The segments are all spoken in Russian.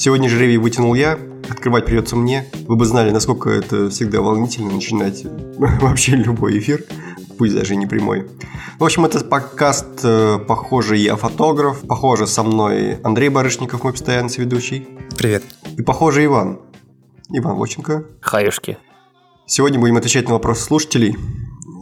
Сегодня же ревью вытянул я, открывать придется мне. Вы бы знали, насколько это всегда волнительно начинать вообще любой эфир, пусть даже и не прямой. В общем, это подкаст э, «Похоже, я фотограф». Похоже, со мной Андрей Барышников, мой постоянный ведущий. Привет. И похоже, Иван. Иван Воченко. Хаюшки. Сегодня будем отвечать на вопросы слушателей.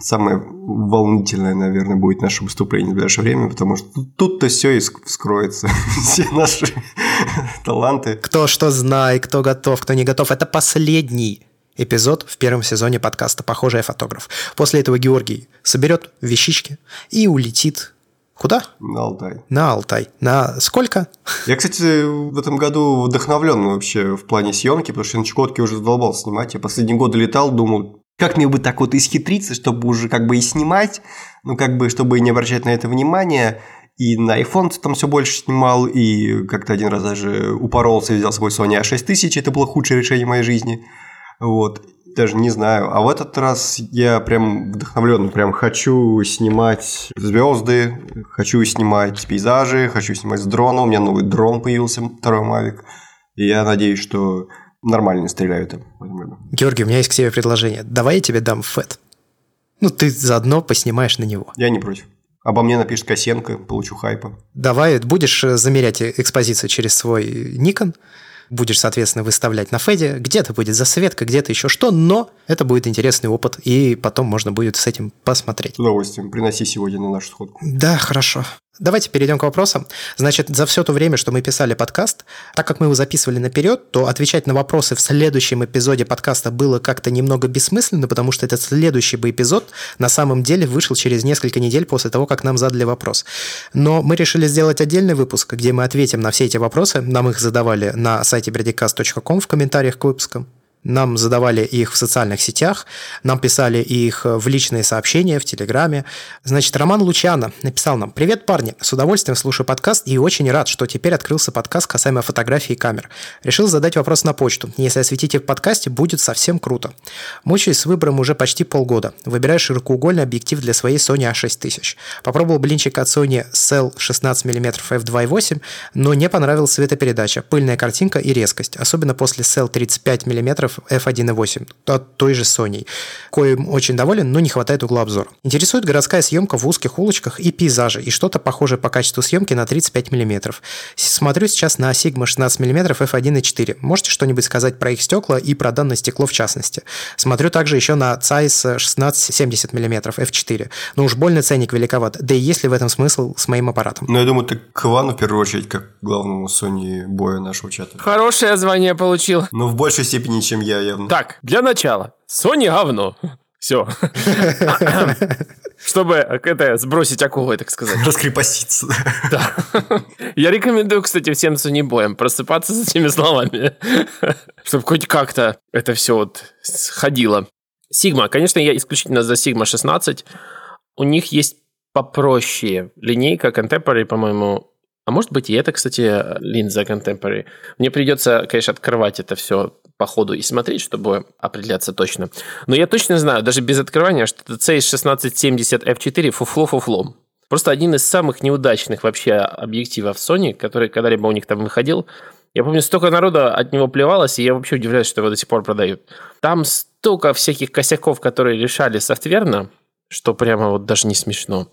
Самое волнительное, наверное, будет наше выступление в ближайшее время, потому что тут-то все и вскроется. Все наши таланты. Кто что знает, кто готов, кто не готов. Это последний эпизод в первом сезоне подкаста «Похожий фотограф». После этого Георгий соберет вещички и улетит Куда? На Алтай. На Алтай. На сколько? Я, кстати, в этом году вдохновлен вообще в плане съемки, потому что на Чукотке уже задолбал снимать. Я последние годы летал, думал, как мне бы так вот исхитриться, чтобы уже как бы и снимать, ну как бы, чтобы не обращать на это внимание. И на iPhone там все больше снимал, и как-то один раз даже упоролся и взял с собой Sony A6000, это было худшее решение моей жизни. Вот. Даже не знаю. А в этот раз я прям вдохновлен. Прям хочу снимать звезды, хочу снимать пейзажи, хочу снимать с дрона. У меня новый дрон появился, второй Mavic. И я надеюсь, что нормально стреляют им. Георгий, у меня есть к тебе предложение. Давай я тебе дам фэт. Ну, ты заодно поснимаешь на него. Я не против. Обо мне напишет Косенко, получу хайпа. Давай, будешь замерять экспозицию через свой Nikon, будешь, соответственно, выставлять на Феде, где-то будет засветка, где-то еще что, но это будет интересный опыт, и потом можно будет с этим посмотреть. С удовольствием. Приноси сегодня на нашу сходку. Да, хорошо. Давайте перейдем к вопросам. Значит, за все то время, что мы писали подкаст, так как мы его записывали наперед, то отвечать на вопросы в следующем эпизоде подкаста было как-то немного бессмысленно, потому что этот следующий бы эпизод на самом деле вышел через несколько недель после того, как нам задали вопрос. Но мы решили сделать отдельный выпуск, где мы ответим на все эти вопросы. Нам их задавали на сайте bredicast.com в комментариях к выпускам. Нам задавали их в социальных сетях, нам писали их в личные сообщения в Телеграме. Значит, Роман Лучано написал нам «Привет, парни! С удовольствием слушаю подкаст и очень рад, что теперь открылся подкаст касаемо фотографий и камер. Решил задать вопрос на почту. Если осветите в подкасте, будет совсем круто. Мучаюсь с выбором уже почти полгода. Выбираю широкоугольный объектив для своей Sony A6000. Попробовал блинчик от Sony Cell 16 мм f2.8, но не понравилась светопередача, пыльная картинка и резкость, особенно после Cell 35 мм f1.8 от той же Sony, коим очень доволен, но не хватает угла обзора. Интересует городская съемка в узких улочках и пейзажи, и что-то похожее по качеству съемки на 35 мм. Смотрю сейчас на Sigma 16 мм f1.4. Можете что-нибудь сказать про их стекла и про данное стекло в частности? Смотрю также еще на Zeiss 1670 мм f4. Но уж больно ценник великоват. Да и есть ли в этом смысл с моим аппаратом? Ну, я думаю, ты к Ивану в первую очередь, как главному Sony боя нашего чата. Хорошее звание получил. Но в большей степени, чем я явно. Так, для начала. Sony говно. Все. Чтобы это сбросить акулой, так сказать. Раскрепоститься. Да. Я рекомендую, кстати, всем Sony боям просыпаться с этими словами. Чтобы хоть как-то это все вот сходило. Sigma. Конечно, я исключительно за Sigma 16. У них есть попроще линейка Contemporary, по-моему, а может быть и это, кстати, линза Contemporary. Мне придется, конечно, открывать это все по ходу и смотреть, чтобы определяться точно. Но я точно знаю, даже без открывания, что это CS1670 F4 фуфло-фуфлом. Просто один из самых неудачных вообще объективов Sony, который когда-либо у них там выходил. Я помню, столько народа от него плевалось, и я вообще удивляюсь, что его до сих пор продают. Там столько всяких косяков, которые решали софтверно, что прямо вот даже не смешно,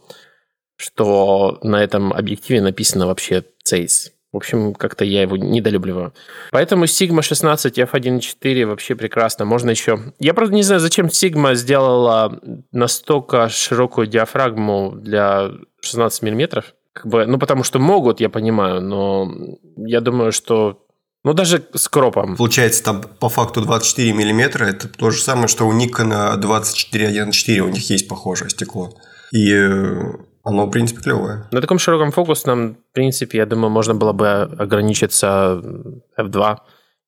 что на этом объективе написано вообще Zeiss. В общем, как-то я его недолюбливаю. Поэтому Sigma 16 f1.4 вообще прекрасно. Можно еще... Я, правда, не знаю, зачем Sigma сделала настолько широкую диафрагму для 16 миллиметров. Как бы, ну, потому что могут, я понимаю, но я думаю, что ну, даже с кропом. Получается, там по факту 24 миллиметра. Это то же самое, что у Nikon 24.1.4. У них есть похожее стекло. И э, оно, в принципе, клевое. На таком широком фокусном, в принципе, я думаю, можно было бы ограничиться F2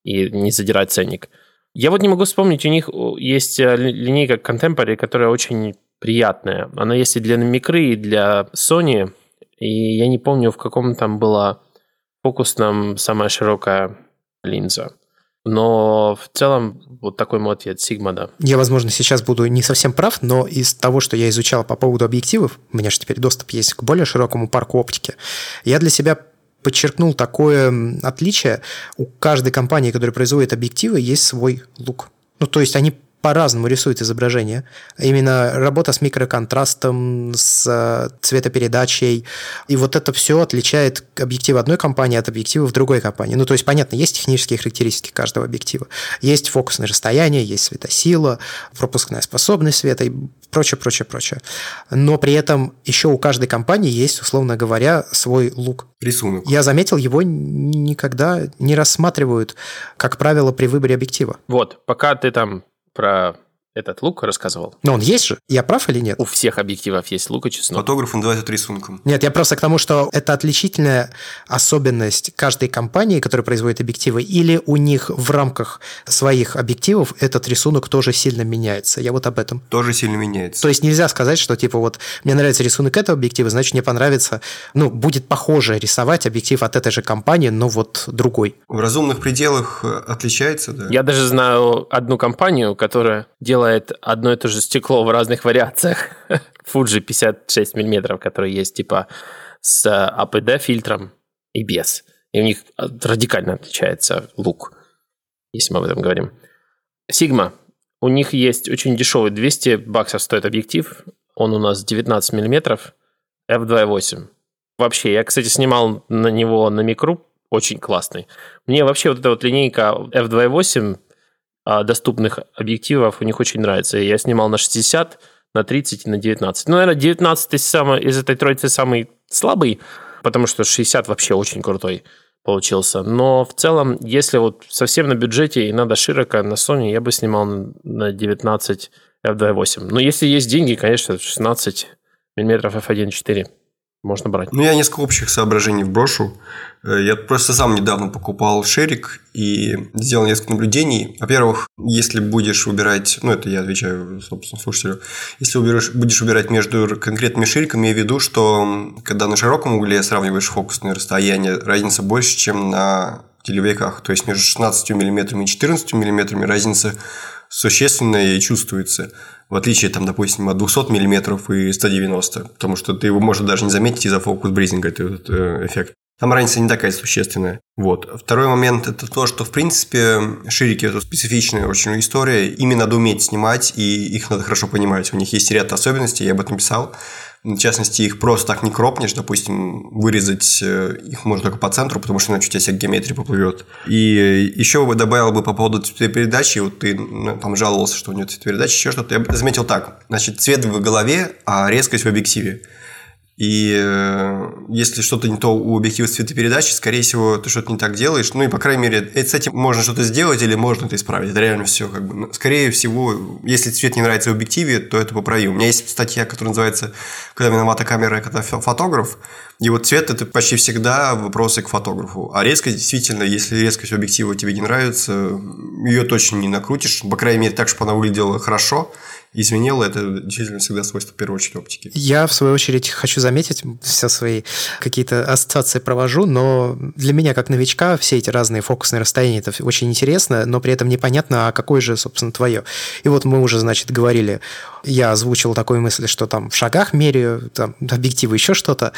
и не задирать ценник. Я вот не могу вспомнить, у них есть э, линейка Contemporary, которая очень приятная. Она есть и для микры, и для Sony. И я не помню, в каком там была фокусном самая широкая линза. Но в целом вот такой мой ответ, Sigma, да. Я, возможно, сейчас буду не совсем прав, но из того, что я изучал по поводу объективов, у меня же теперь доступ есть к более широкому парку оптики, я для себя подчеркнул такое отличие. У каждой компании, которая производит объективы, есть свой лук. Ну, то есть они по-разному рисует изображение. Именно работа с микроконтрастом, с э, цветопередачей. И вот это все отличает объектив одной компании от объектива в другой компании. Ну, то есть, понятно, есть технические характеристики каждого объектива. Есть фокусное расстояние, есть светосила, пропускная способность света и прочее, прочее, прочее. Но при этом еще у каждой компании есть, условно говоря, свой лук. Рисунок. Я заметил, его никогда не рассматривают, как правило, при выборе объектива. Вот, пока ты там про этот лук рассказывал. Но он есть же? Я прав или нет? У всех объективов есть лук и чеснок. Фотограф называют это рисунком. Нет, я просто к тому, что это отличительная особенность каждой компании, которая производит объективы, или у них в рамках своих объективов этот рисунок тоже сильно меняется. Я вот об этом. Тоже сильно меняется. То есть нельзя сказать, что типа вот мне нравится рисунок этого объектива, значит мне понравится, ну, будет похоже рисовать объектив от этой же компании, но вот другой. В разумных пределах э, отличается, да? Я даже знаю одну компанию, которая делает одно и то же стекло в разных вариациях. Fuji 56 миллиметров, который есть типа с APD фильтром и без. И у них радикально отличается лук, если мы об этом говорим. Sigma. У них есть очень дешевый, 200 баксов стоит объектив. Он у нас 19 миллиметров, f2.8. Вообще, я, кстати, снимал на него на микру, очень классный. Мне вообще вот эта вот линейка f2.8 а, доступных объективов у них очень нравится. Я снимал на 60, на 30 и на 19. Ну, наверное, 19 самый, из этой троицы самый слабый, потому что 60 вообще очень крутой получился. Но в целом, если вот совсем на бюджете и надо широко на Sony, я бы снимал на 19 f2.8. Но если есть деньги, конечно, 16 мм f1.4 можно брать. Ну, я несколько общих соображений вброшу. Э, я просто сам недавно покупал шерик и сделал несколько наблюдений. Во-первых, если будешь выбирать, ну, это я отвечаю, собственно, слушателю, если уберешь, будешь выбирать между конкретными шириками, я веду, что когда на широком угле сравниваешь фокусное расстояние, разница больше, чем на телевеках. То есть между 16 мм и 14 мм разница существенная и чувствуется в отличие, там, допустим, от 200 мм и 190, потому что ты его можешь даже не заметить из-за фокус-бризинга, этот э, эффект. Там разница не такая существенная. Вот. Второй момент – это то, что, в принципе, ширики – это специфичная очень история. Ими надо уметь снимать, и их надо хорошо понимать. У них есть ряд особенностей, я об этом писал. В частности, их просто так не кропнешь, допустим, вырезать э, их можно только по центру, потому что иначе у тебя вся геометрия поплывет. И еще бы добавил бы по поводу цветопередачи, вот ты ну, там жаловался, что у него цветопередача, еще что-то. Я заметил так, значит, цвет в голове, а резкость в объективе. И э, если что-то не то у объектива цветопередачи, скорее всего, ты что-то не так делаешь. Ну и, по крайней мере, с этим можно что-то сделать или можно это исправить. Это реально все как бы. Скорее всего, если цвет не нравится в объективе, то это поправимо. У меня есть статья, которая называется «Когда виновата камера, когда фотограф». И вот цвет – это почти всегда вопросы к фотографу. А резкость, действительно, если резкость объектива тебе не нравится, ее точно не накрутишь. По крайней мере, так, чтобы она выглядела хорошо – изменило, это действительно всегда свойство, в первую очередь, оптики. Я, в свою очередь, хочу заметить, все свои какие-то ассоциации провожу, но для меня, как новичка, все эти разные фокусные расстояния, это очень интересно, но при этом непонятно, а какое же, собственно, твое. И вот мы уже, значит, говорили, я озвучил такую мысль, что там в шагах меряю, там объективы, еще что-то.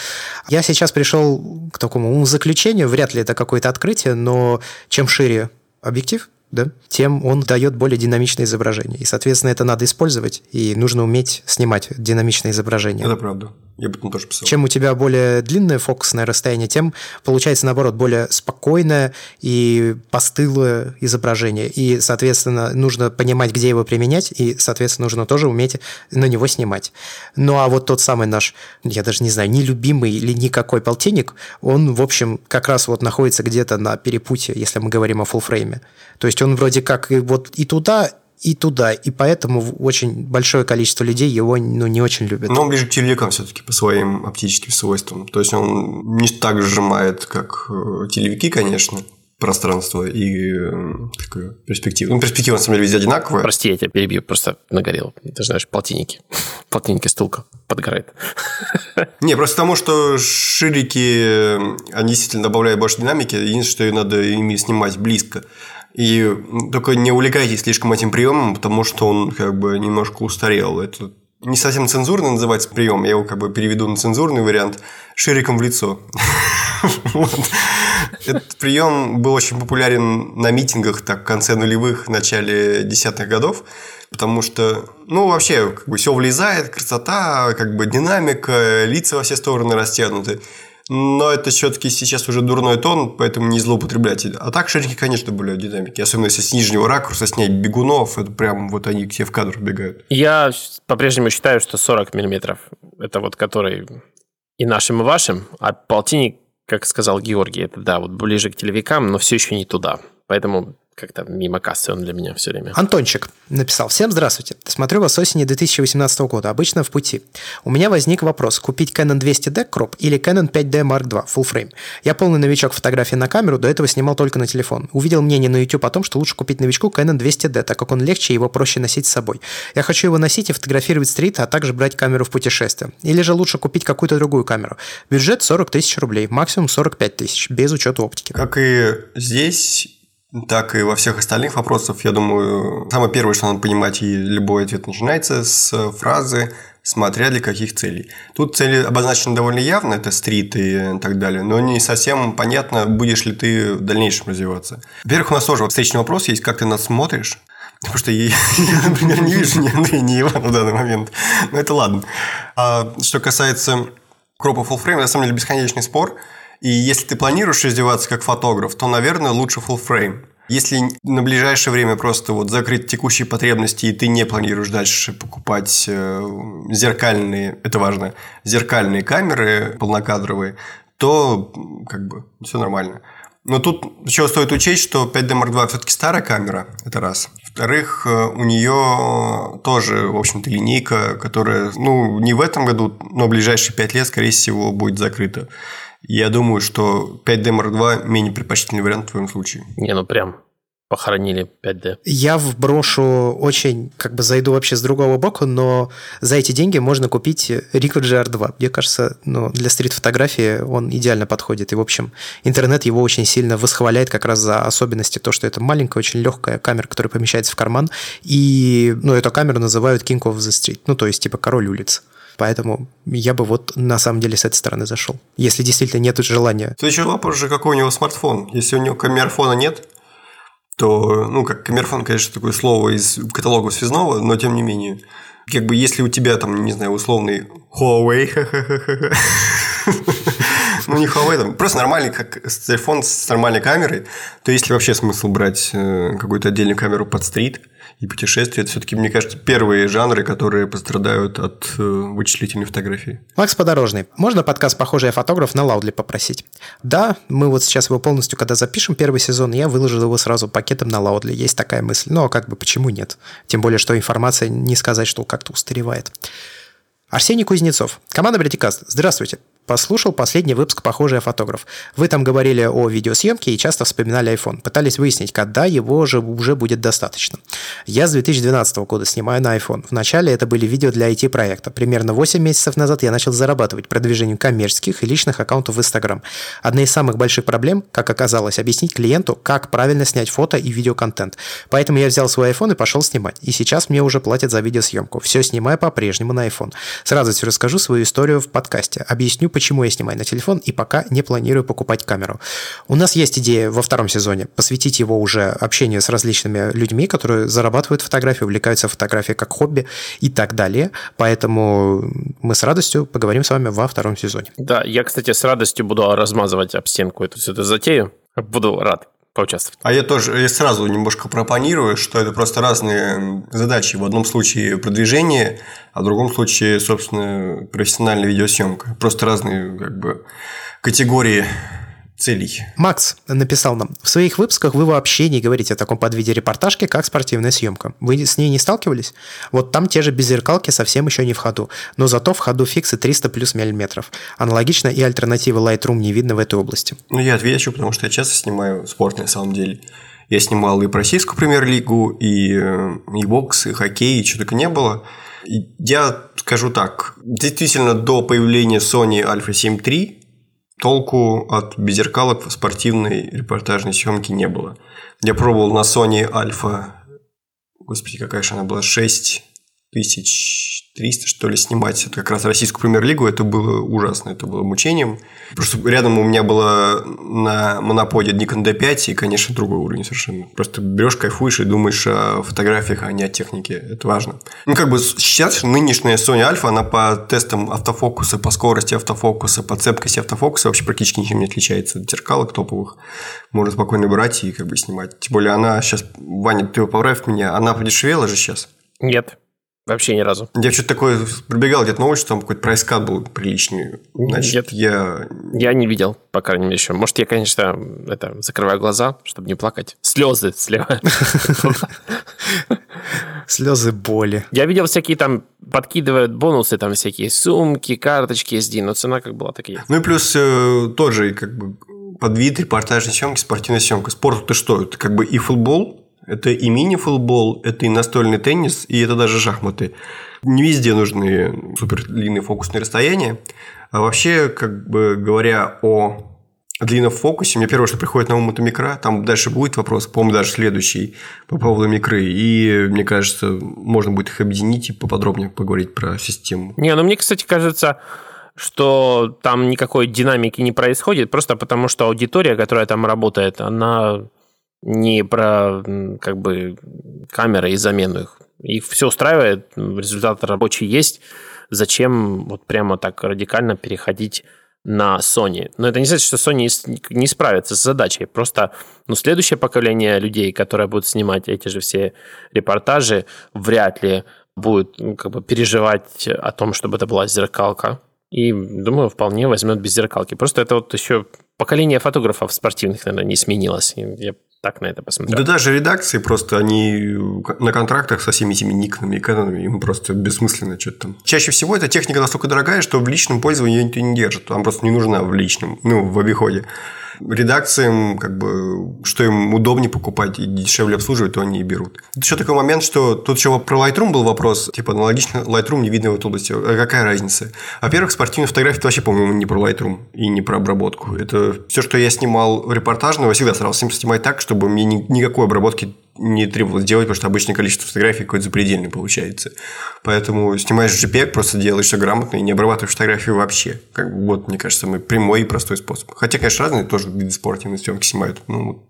Я сейчас пришел к такому заключению, вряд ли это какое-то открытие, но чем шире объектив, да, тем он дает более динамичное изображение. И, соответственно, это надо использовать, и нужно уметь снимать динамичное изображение. Это правда. Я об этом тоже писал. Чем у тебя более длинное фокусное расстояние, тем получается, наоборот, более спокойное и постылое изображение. И, соответственно, нужно понимать, где его применять, и, соответственно, нужно тоже уметь на него снимать. Ну, а вот тот самый наш, я даже не знаю, нелюбимый или никакой полтинник, он, в общем, как раз вот находится где-то на перепутье, если мы говорим о фулфрейме. То есть он вроде как и вот и туда, и туда, и поэтому очень большое количество людей его ну, не очень любят. Но он ближе к телевикам все-таки по своим оптическим свойствам. То есть он не так сжимает, как э, телевики, конечно, пространство и э, такую перспективу. Ну, перспектива, на самом деле, везде одинаковая. Прости, я тебя перебью, просто нагорел. Ты знаешь, полтинники. Полтинники стулка подгорает. Не, просто потому, что ширики, они действительно добавляют больше динамики. Единственное, что надо ими снимать близко. И только не увлекайтесь слишком этим приемом, потому что он как бы немножко устарел. Это не совсем цензурно называется прием, я его как бы переведу на цензурный вариант шириком в лицо. Этот прием был очень популярен на митингах так, в конце нулевых, начале десятых годов, потому что, ну, вообще, как бы все влезает, красота, как бы динамика, лица во все стороны растянуты. Но это все-таки сейчас уже дурной тон, поэтому не злоупотреблять. А так шарики, конечно, были динамики. Особенно если с нижнего ракурса снять бегунов, это прям вот они все в кадр бегают. Я по-прежнему считаю, что 40 миллиметров это вот который и нашим, и вашим, а полтинник, как сказал Георгий, это да, вот ближе к телевикам, но все еще не туда. Поэтому как-то мимо кассы он для меня все время. Антончик написал. Всем здравствуйте. Смотрю вас с осени 2018 года. Обычно в пути. У меня возник вопрос. Купить Canon 200D Crop или Canon 5D Mark II Full Frame? Я полный новичок фотографии на камеру, до этого снимал только на телефон. Увидел мнение на YouTube о том, что лучше купить новичку Canon 200D, так как он легче и его проще носить с собой. Я хочу его носить и фотографировать стрит, а также брать камеру в путешествие. Или же лучше купить какую-то другую камеру. Бюджет 40 тысяч рублей, максимум 45 тысяч, без учета оптики. Как и здесь, так и во всех остальных вопросах, я думаю, самое первое, что надо понимать, и любой ответ начинается с фразы смотря для каких целей. Тут цели обозначены довольно явно, это стрит и так далее, но не совсем понятно, будешь ли ты в дальнейшем развиваться. Во-первых, у нас тоже встречный вопрос есть, как ты нас смотришь. Потому что я, я, например, не вижу ни Андрея, ни Ивана в данный момент. Но это ладно. А что касается кропа full frame, на самом деле бесконечный спор – и если ты планируешь издеваться как фотограф, то, наверное, лучше full frame. Если на ближайшее время просто вот закрыть текущие потребности, и ты не планируешь дальше покупать э, зеркальные, это важно, зеркальные камеры полнокадровые, то как бы все нормально. Но тут еще стоит учесть, что 5D Mark II все-таки старая камера, это раз. Во-вторых, э, у нее тоже, в общем-то, линейка, которая, ну, не в этом году, но в ближайшие 5 лет, скорее всего, будет закрыта. Я думаю, что 5D Mark II менее предпочтительный вариант в твоем случае. Не, ну прям похоронили 5D. Я вброшу очень, как бы зайду вообще с другого бока, но за эти деньги можно купить Ricoh GR2. Мне кажется, ну, для стрит-фотографии он идеально подходит. И, в общем, интернет его очень сильно восхваляет как раз за особенности то, что это маленькая, очень легкая камера, которая помещается в карман. И, ну, эту камеру называют King of the Street. Ну, то есть, типа, король улиц. Поэтому я бы вот на самом деле с этой стороны зашел. Если действительно нет желания. Следующий вопрос же, какой у него смартфон. Если у него камерфона нет, то, ну, как камерфон, конечно, такое слово из каталога связного, но тем не менее. Как бы если у тебя там, не знаю, условный Huawei, ну не Huawei, там просто нормальный как телефон с нормальной камерой, то есть ли вообще смысл брать э, какую-то отдельную камеру под стрит, и путешествия – это все-таки, мне кажется, первые жанры, которые пострадают от э, вычислительной фотографии. Макс Подорожный. Можно подкаст «Похожий фотограф» на Лаудли попросить? Да, мы вот сейчас его полностью, когда запишем первый сезон, я выложил его сразу пакетом на Лаудли. Есть такая мысль. Но как бы почему нет? Тем более, что информация не сказать, что как-то устаревает. Арсений Кузнецов. Команда Бритикаст. Здравствуйте. Послушал последний выпуск «Похожий фотограф». Вы там говорили о видеосъемке и часто вспоминали iPhone. Пытались выяснить, когда его же уже будет достаточно. Я с 2012 года снимаю на iPhone. Вначале это были видео для IT-проекта. Примерно 8 месяцев назад я начал зарабатывать продвижением коммерческих и личных аккаунтов в Instagram. Одна из самых больших проблем, как оказалось, объяснить клиенту, как правильно снять фото и видеоконтент. Поэтому я взял свой iPhone и пошел снимать. И сейчас мне уже платят за видеосъемку. Все снимаю по-прежнему на iPhone. Сразу расскажу свою историю в подкасте. Объясню, почему я снимаю на телефон и пока не планирую покупать камеру. У нас есть идея во втором сезоне посвятить его уже общению с различными людьми, которые зарабатывают фотографии, увлекаются фотографией как хобби и так далее. Поэтому мы с радостью поговорим с вами во втором сезоне. Да, я, кстати, с радостью буду размазывать об стенку эту, эту затею. Буду рад поучаствовать. А я тоже я сразу немножко пропонирую, что это просто разные задачи. В одном случае продвижение, а в другом случае, собственно, профессиональная видеосъемка. Просто разные как бы категории целей. Макс написал нам, в своих выпусках вы вообще не говорите о таком подвиде репортажки, как спортивная съемка. Вы с ней не сталкивались? Вот там те же беззеркалки совсем еще не в ходу, но зато в ходу фиксы 300 плюс миллиметров. Аналогично и альтернативы Lightroom не видно в этой области. Ну, я отвечу, потому что я часто снимаю спорт на самом деле. Я снимал и российскую премьер-лигу, и, и бокс, и хоккей, и что только не было. И я скажу так, действительно, до появления Sony Alpha 7 III толку от беззеркалок в спортивной репортажной съемке не было. Я пробовал на Sony Alpha, господи, какая же она была, 6 тысяч 300, что ли, снимать. Это как раз российскую премьер-лигу. Это было ужасно, это было мучением. Просто рядом у меня было на моноподе Nikon D5, и, конечно, другой уровень совершенно. Просто берешь, кайфуешь и думаешь о фотографиях, а не о технике. Это важно. Ну, как бы сейчас нынешняя Sony Alpha, она по тестам автофокуса, по скорости автофокуса, по цепкости автофокуса вообще практически ничем не отличается от зеркалок топовых. Можно спокойно брать и как бы снимать. Тем более она сейчас, Ваня, ты поправь меня, она подешевела же сейчас? Нет. Вообще ни разу. Я что-то такое пробегал где-то новость, что там какой-то прайскат был приличный. Значит, Нет. я... Я не видел, по крайней мере, еще. Может, я, конечно, это, закрываю глаза, чтобы не плакать. Слезы слева. Слезы боли. Я видел всякие там, подкидывают бонусы, там всякие сумки, карточки SD, но цена как была, так и есть. Ну и плюс э, тоже как бы под вид репортажной съемки, спортивной съемки. Спорт это что? Это как бы и футбол, это и мини-футбол, это и настольный теннис, и это даже шахматы. Не везде нужны супер длинные фокусные расстояния. А вообще, как бы говоря о длинном фокусе, мне первое, что приходит на ум, это микро. Там дальше будет вопрос, по-моему, даже следующий по поводу микры. И, мне кажется, можно будет их объединить и поподробнее поговорить про систему. Не, ну мне, кстати, кажется, что там никакой динамики не происходит, просто потому что аудитория, которая там работает, она не про как бы камеры и замену их. Их все устраивает, результат рабочий есть. Зачем вот прямо так радикально переходить на Sony. Но это не значит, что Sony не справится с задачей. Просто ну, следующее поколение людей, которое будет снимать эти же все репортажи, вряд ли будет ну, как бы переживать о том, чтобы это была зеркалка. И, думаю, вполне возьмет без зеркалки. Просто это вот еще поколение фотографов спортивных, наверное, не сменилось. Я так на это посмотрел. Да даже редакции просто, они на контрактах со всеми этими никнами и канонами, им просто бессмысленно что-то там. Чаще всего эта техника настолько дорогая, что в личном пользовании ее никто не держит. Там просто не нужна в личном, ну, в обиходе редакциям, как бы, что им удобнее покупать и дешевле обслуживать, то они и берут. Тут еще такой момент, что тут еще про Lightroom был вопрос, типа, аналогично Lightroom не видно в этой области. А какая разница? Во-первых, спортивные фотографии это вообще, по-моему, не про Lightroom и не про обработку. Это все, что я снимал репортажного, я всегда старался снимать так, чтобы мне никакой обработки не требовалось делать, потому что обычное количество фотографий какое-то запредельное получается. Поэтому снимаешь JPEG, просто делаешь все грамотно и не обрабатываешь фотографию вообще. Как бы, вот, мне кажется, самый прямой и простой способ. Хотя, конечно, разные тоже виды спортивной съемки снимают. Ну,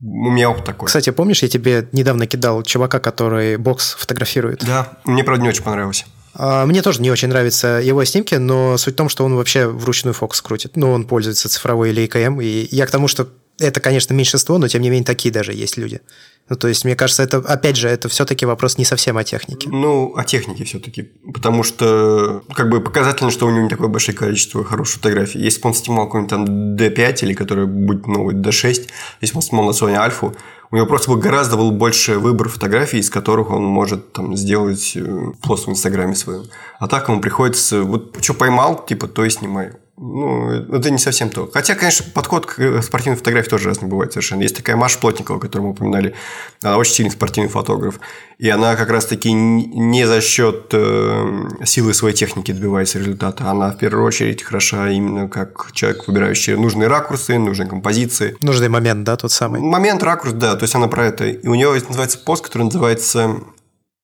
у меня опыт такой. Кстати, помнишь, я тебе недавно кидал чувака, который бокс фотографирует? Да, мне, правда, не очень понравилось. А, мне тоже не очень нравятся его снимки, но суть в том, что он вообще вручную фокус крутит. Ну, он пользуется цифровой лейкой И я к тому, что это, конечно, меньшинство, но тем не менее такие даже есть люди. Ну, то есть, мне кажется, это, опять же, это все-таки вопрос не совсем о технике. Ну, о технике все-таки. Потому что, как бы, показательно, что у него не такое большое количество хороших фотографий. Если бы он снимал какой-нибудь там D5 или который будет новый D6, если бы он снимал на Sony Alpha, у него просто бы гораздо был больше выбор фотографий, из которых он может там сделать э, пост в Инстаграме своем. А так ему приходится, вот что поймал, типа, то и снимай ну, это не совсем то. Хотя, конечно, подход к э, спортивной фотографии тоже разный бывает совершенно. Есть такая Маша Плотникова, которую мы упоминали. Она очень сильный спортивный фотограф. И она как раз-таки не за счет э, силы своей техники добивается результата. Она в первую очередь хороша именно как человек, выбирающий нужные ракурсы, нужные композиции. Нужный момент, да, тот самый? Момент, ракурс, да. То есть, она про это. И у нее называется пост, который называется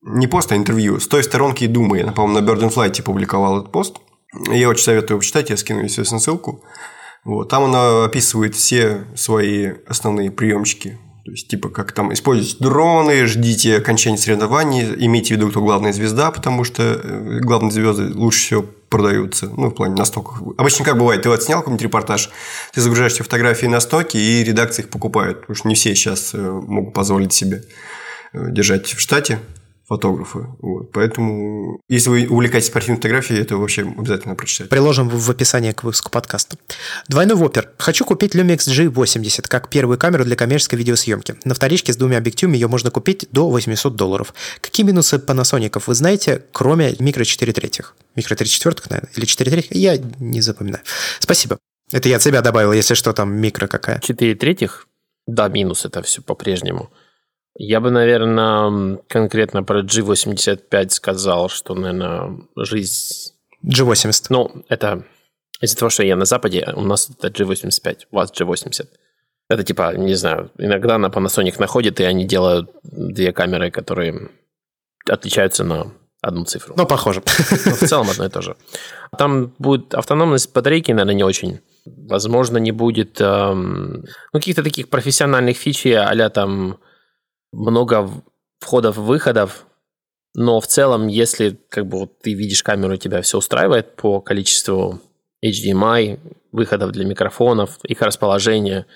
не пост, а интервью. С той сторонки и думай. Она, по-моему, на Bird and Flight публиковала этот пост. Я очень советую его почитать, я скину, естественно, ссылку. Вот. Там она описывает все свои основные приемчики. То есть, типа, как там использовать дроны, ждите окончания соревнований, имейте в виду, кто главная звезда, потому что э, главные звезды лучше всего продаются, ну, в плане настоков. Обычно как бывает, ты вот снял какой-нибудь репортаж, ты загружаешь все фотографии на стоки, и редакции их покупают, потому что не все сейчас э, могут позволить себе э, держать в штате фотографы. Вот. Поэтому, если вы увлекаетесь спортивной фотографией, это вообще обязательно прочитать. Приложим в описании к выпуску подкаста. Двойной вопер. Хочу купить Lumix G80 как первую камеру для коммерческой видеосъемки. На вторичке с двумя объективами ее можно купить до 800 долларов. Какие минусы Panasonic вы знаете, кроме микро 4 третьих? Микро 3 четвертых, наверное, или 4 третьих? Я не запоминаю. Спасибо. Это я от себя добавил, если что, там микро какая. 4 третьих? Да, минус это все по-прежнему. Я бы, наверное, конкретно про G85 сказал, что, наверное, жизнь... G80. Ну, это Из-за того, что я на Западе, у нас это G85, у вас G80. Это типа, не знаю, иногда на Panasonic находит, и они делают две камеры, которые отличаются на одну цифру. Ну, похоже. Но в целом одно и то же. Там будет автономность батарейки, наверное, не очень. Возможно, не будет эм, ну, каких-то таких профессиональных фичей, а там много входов-выходов, но в целом, если как бы вот ты видишь камеру, тебя все устраивает по количеству HDMI, выходов для микрофонов, их расположение,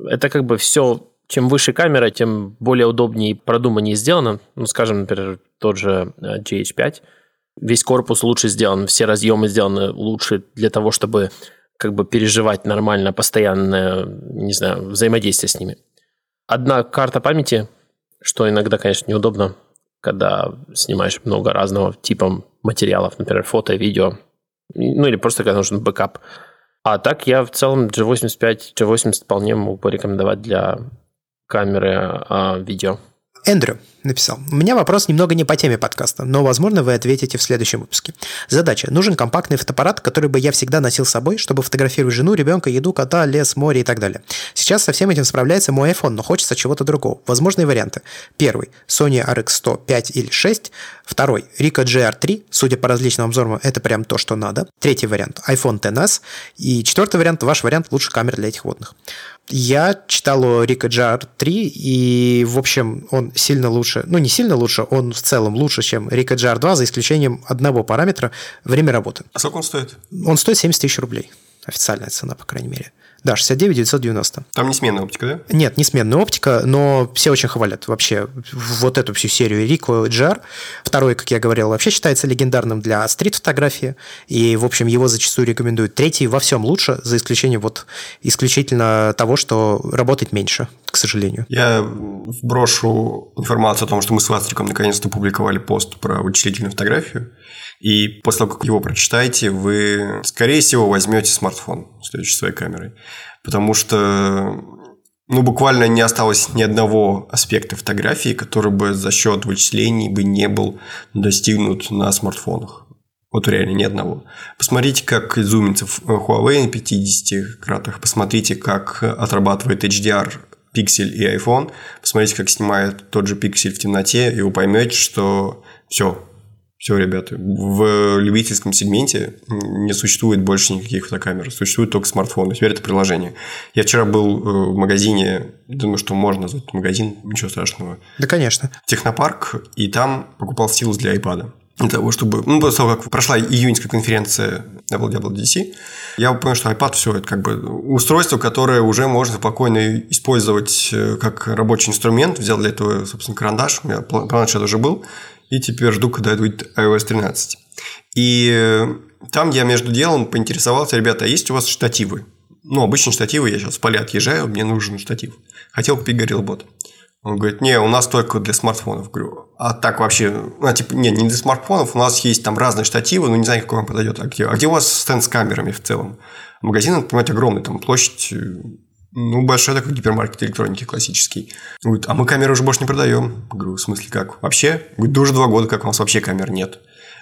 это как бы все, чем выше камера, тем более удобнее и продуманнее сделано. Ну, скажем, например, тот же э, GH5. Весь корпус лучше сделан, все разъемы сделаны лучше для того, чтобы как бы переживать нормально, постоянное, не знаю, взаимодействие с ними. Одна карта памяти, что иногда, конечно, неудобно, когда снимаешь много разного типа материалов, например, фото, видео, ну или просто когда нужен бэкап. А так я в целом G85, G80 вполне мог бы рекомендовать для камеры а, видео. Эндрю написал. У меня вопрос немного не по теме подкаста, но, возможно, вы ответите в следующем выпуске. Задача. Нужен компактный фотоаппарат, который бы я всегда носил с собой, чтобы фотографировать жену, ребенка, еду, кота, лес, море и так далее. Сейчас со всем этим справляется мой iPhone, но хочется чего-то другого. Возможные варианты. Первый. Sony RX100 5 или 6. Второй. Ricoh GR3. Судя по различным обзорам, это прям то, что надо. Третий вариант. iPhone XS. И четвертый вариант. Ваш вариант лучше камер для этих водных. Я читал Рика GR 3, и, в общем, он сильно лучше, ну, не сильно лучше, он в целом лучше, чем Рика GR 2, за исключением одного параметра – время работы. А сколько он стоит? Он стоит 70 тысяч рублей. Официальная цена, по крайней мере. Да, 69 990. Там не сменная оптика, да? Нет, не сменная оптика, но все очень хвалят вообще вот эту всю серию Ricoh GR. Второй, как я говорил, вообще считается легендарным для стрит-фотографии, и, в общем, его зачастую рекомендуют. Третий во всем лучше, за исключением вот исключительно того, что работает меньше, к сожалению. Я брошу информацию о том, что мы с Вастриком наконец-то публиковали пост про вычислительную фотографию. И после того, как его прочитаете, вы, скорее всего, возьмете смартфон следующей своей камерой. Потому что ну, буквально не осталось ни одного аспекта фотографии, который бы за счет вычислений бы не был достигнут на смартфонах. Вот реально ни одного. Посмотрите, как зумится Huawei на 50 кратах. Посмотрите, как отрабатывает HDR Pixel и iPhone. Посмотрите, как снимает тот же Pixel в темноте, и вы поймете, что все, все, ребята, в любительском сегменте не существует больше никаких фотокамер, существует только смартфоны. Теперь это приложение. Я вчера был э, в магазине, думаю, что можно назвать магазин, ничего страшного. Да, конечно. Технопарк, и там покупал стилус для iPad. Для того, чтобы... Ну, после того, как прошла июньская конференция WWDC, я понял, что iPad все это как бы устройство, которое уже можно спокойно использовать э, как рабочий инструмент. Взял для этого, собственно, карандаш. У меня планшет уже был и теперь жду, когда выйдет iOS 13. И э, там я между делом поинтересовался, ребята, а есть у вас штативы? Ну, обычно штативы, я сейчас в поле отъезжаю, мне нужен штатив. Хотел купить Gorillabot. Он говорит, не, у нас только для смартфонов. Говорю, а так вообще, ну, типа, не, не для смартфонов, у нас есть там разные штативы, но не знаю, какой вам подойдет. А где, а где у вас стенд с камерами в целом? Магазин, надо понимать, огромный, там площадь э, ну, большой такой гипермаркет электроники классический. Говорит, а мы камеры уже больше не продаем. Говорю, в смысле как? Вообще? Говорит, да уже два года, как у нас вообще камер нет.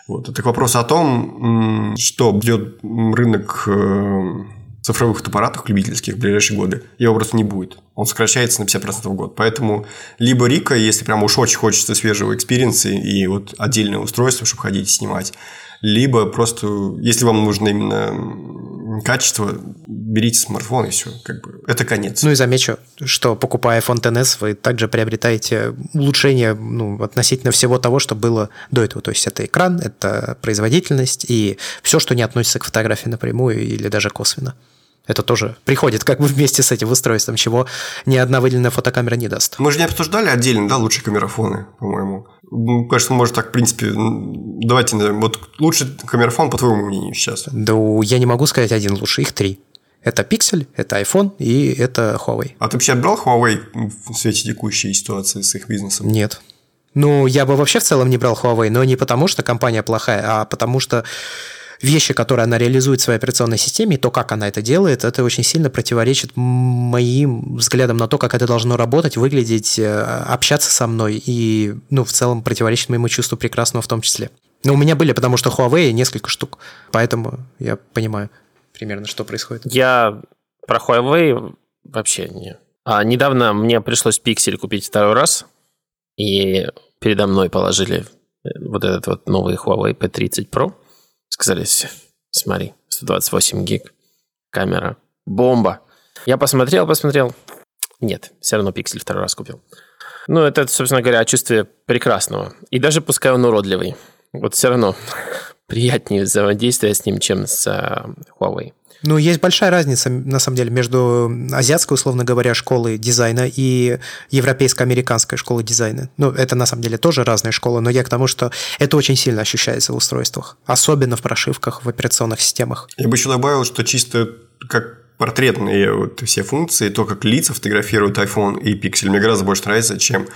Вот. Это к вопросу о том, что ждет рынок э, цифровых фотоаппаратов любительских в ближайшие годы. Его просто не будет. Он сокращается на 50% в год. Поэтому либо Ricoh, если прям уж очень хочется свежего experience а и вот отдельное устройство, чтобы ходить и снимать, либо просто, если вам нужно именно качество, берите смартфон и все. Как бы, это конец. Ну и замечу, что покупая iPhone XS, вы также приобретаете улучшение ну, относительно всего того, что было до этого. То есть это экран, это производительность и все, что не относится к фотографии напрямую или даже косвенно. Это тоже приходит как бы вместе с этим устройством, чего ни одна выделенная фотокамера не даст. Мы же не обсуждали отдельно, да, лучшие камерафоны, по-моему. Кажется, может так, в принципе, давайте, вот лучший камерафон, по твоему мнению, сейчас? Да я не могу сказать один лучший, их три. Это Pixel, это iPhone и это Huawei. А ты вообще отбрал Huawei в свете текущей ситуации с их бизнесом? Нет. Ну, я бы вообще в целом не брал Huawei, но не потому, что компания плохая, а потому что вещи, которые она реализует в своей операционной системе, и то, как она это делает, это очень сильно противоречит моим взглядам на то, как это должно работать, выглядеть, э, общаться со мной, и, ну, в целом противоречит моему чувству прекрасного в том числе. Но у меня были, потому что Huawei несколько штук, поэтому я понимаю. примерно, что происходит? Я про Huawei вообще не. А недавно мне пришлось пиксель купить второй раз, и передо мной положили э, вот этот вот новый Huawei P30 Pro. Сказали, смотри, 128 гиг, камера, бомба. Я посмотрел, посмотрел. Нет, все равно пиксель второй раз купил. Ну, это, собственно говоря, чувствие прекрасного. И даже пускай он уродливый, вот все равно приятнее взаимодействие с ним, чем с uh, Huawei. Ну, есть большая разница, на самом деле, между азиатской, условно говоря, школой дизайна и европейско-американской школой дизайна. Ну, это, на самом деле, тоже разные школы, но я к тому, что это очень сильно ощущается в устройствах, особенно в прошивках, в операционных системах. Я бы еще добавил, что чисто как портретные вот все функции, то, как лица фотографируют iPhone и Pixel, мне гораздо больше нравится, чем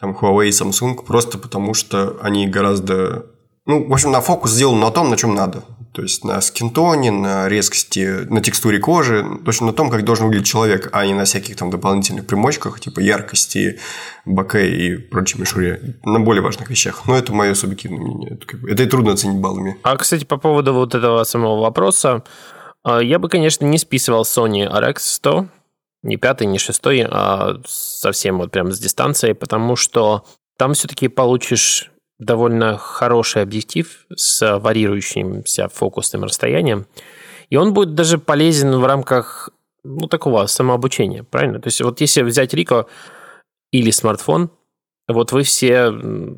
там Huawei и Samsung, просто потому что они гораздо... Ну, в общем, на фокус сделан на том, на чем надо. То есть на скинтоне, на резкости, на текстуре кожи, точно на том, как должен выглядеть человек, а не на всяких там дополнительных примочках, типа яркости, боке и прочей мишуре. На более важных вещах. Но это мое субъективное мнение. Это, как бы, это и трудно оценить баллами. А, кстати, по поводу вот этого самого вопроса, а, я бы, конечно, не списывал Sony RX100, не пятый, не шестой, а совсем вот прям с дистанцией, потому что там все-таки получишь довольно хороший объектив с варьирующимся фокусным расстоянием, и он будет даже полезен в рамках ну, такого самообучения, правильно? То есть вот если взять Рико или смартфон, вот вы все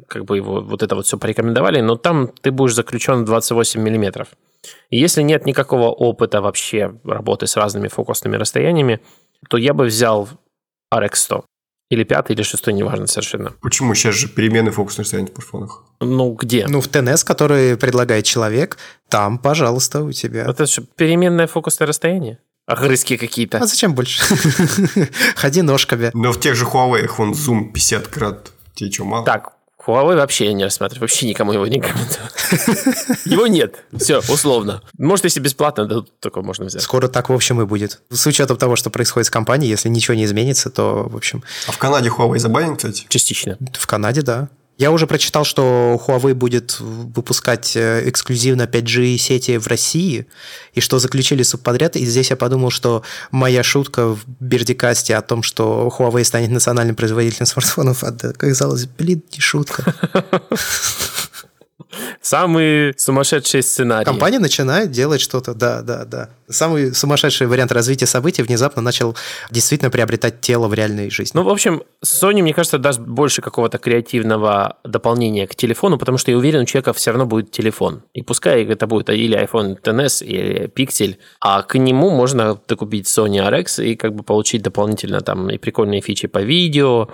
как бы его вот это вот все порекомендовали, но там ты будешь заключен в 28 миллиметров. И если нет никакого опыта вообще работы с разными фокусными расстояниями, то я бы взял RX100. Или пятый, или шестой, неважно совершенно. Почему? Сейчас же перемены фокусных расстояний в смартфонах. Ну, где? Ну, в ТНС, который предлагает человек, там, пожалуйста, у тебя. Это что, переменное фокусное расстояние? Огрызки какие-то. А зачем больше? Ходи ножками. Но в тех же Huawei он зум 50 крат. Тебе что, мало? Так, Huawei вообще я не рассматриваю, вообще никому его не рекомендую. Его нет, все, условно. Может, если бесплатно, то только можно взять. Скоро так, в общем, и будет. С учетом того, что происходит с компанией, если ничего не изменится, то, в общем... А в Канаде Huawei забанен, кстати? Частично. В Канаде, да. Я уже прочитал, что Huawei будет выпускать э, эксклюзивно 5G сети в России, и что заключили субподряд, и здесь я подумал, что моя шутка в Бердикасте о том, что Huawei станет национальным производителем смартфонов, оказалась, блин, не шутка. Самый сумасшедший сценарий. Компания начинает делать что-то, да, да, да. Самый сумасшедший вариант развития событий внезапно начал действительно приобретать тело в реальной жизни. Ну, в общем, Sony, мне кажется, даст больше какого-то креативного дополнения к телефону, потому что я уверен, у человека все равно будет телефон. И пускай это будет или iPhone XS, или Pixel, а к нему можно докупить Sony RX и как бы получить дополнительно там и прикольные фичи по видео,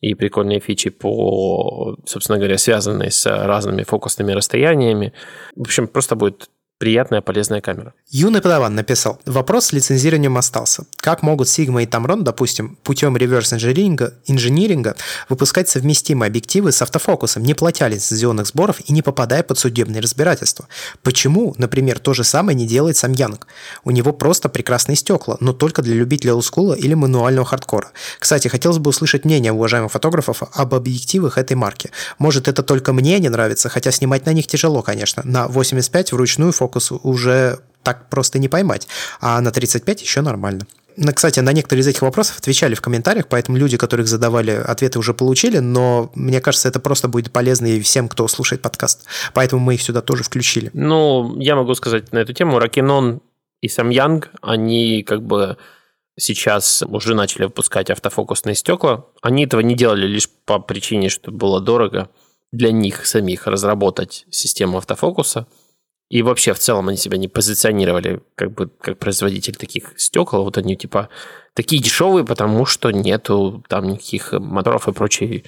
и прикольные фичи по, собственно говоря, связанные с разными фокусными расстояниями. В общем, просто будет приятная, полезная камера. Юный подаван написал, вопрос с лицензированием остался. Как могут Sigma и Tamron, допустим, путем реверс-инжиниринга инжиниринга, выпускать совместимые объективы с автофокусом, не платя лицензионных сборов и не попадая под судебное разбирательство? Почему, например, то же самое не делает сам Янг? У него просто прекрасные стекла, но только для любителей олдскула или мануального хардкора. Кстати, хотелось бы услышать мнение уважаемых фотографов об объективах этой марки. Может, это только мне не нравится, хотя снимать на них тяжело, конечно. На 85 вручную фокус фокус уже так просто не поймать, а на 35 еще нормально. Ну, кстати, на некоторые из этих вопросов отвечали в комментариях, поэтому люди, которых задавали, ответы уже получили, но мне кажется, это просто будет полезно и всем, кто слушает подкаст. Поэтому мы их сюда тоже включили. Ну, я могу сказать на эту тему. Ракинон и Самьянг, они как бы сейчас уже начали выпускать автофокусные стекла. Они этого не делали лишь по причине, что было дорого для них самих разработать систему автофокуса – и вообще в целом они себя не позиционировали как бы как производитель таких стекол. Вот они типа такие дешевые, потому что нету там никаких моторов и прочей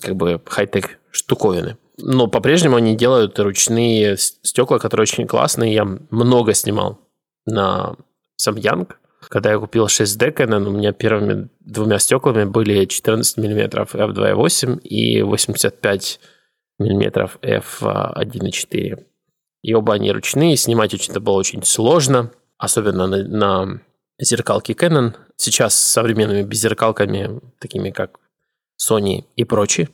как бы хай-тек штуковины. Но по-прежнему они делают ручные стекла, которые очень классные. Я много снимал на Samyang. Когда я купил 6D Canon, у меня первыми двумя стеклами были 14 мм f2.8 и 85 мм f1.4 и оба они ручные, снимать это было очень сложно, особенно на, на зеркалке Canon. Сейчас с современными беззеркалками, такими как Sony и прочие,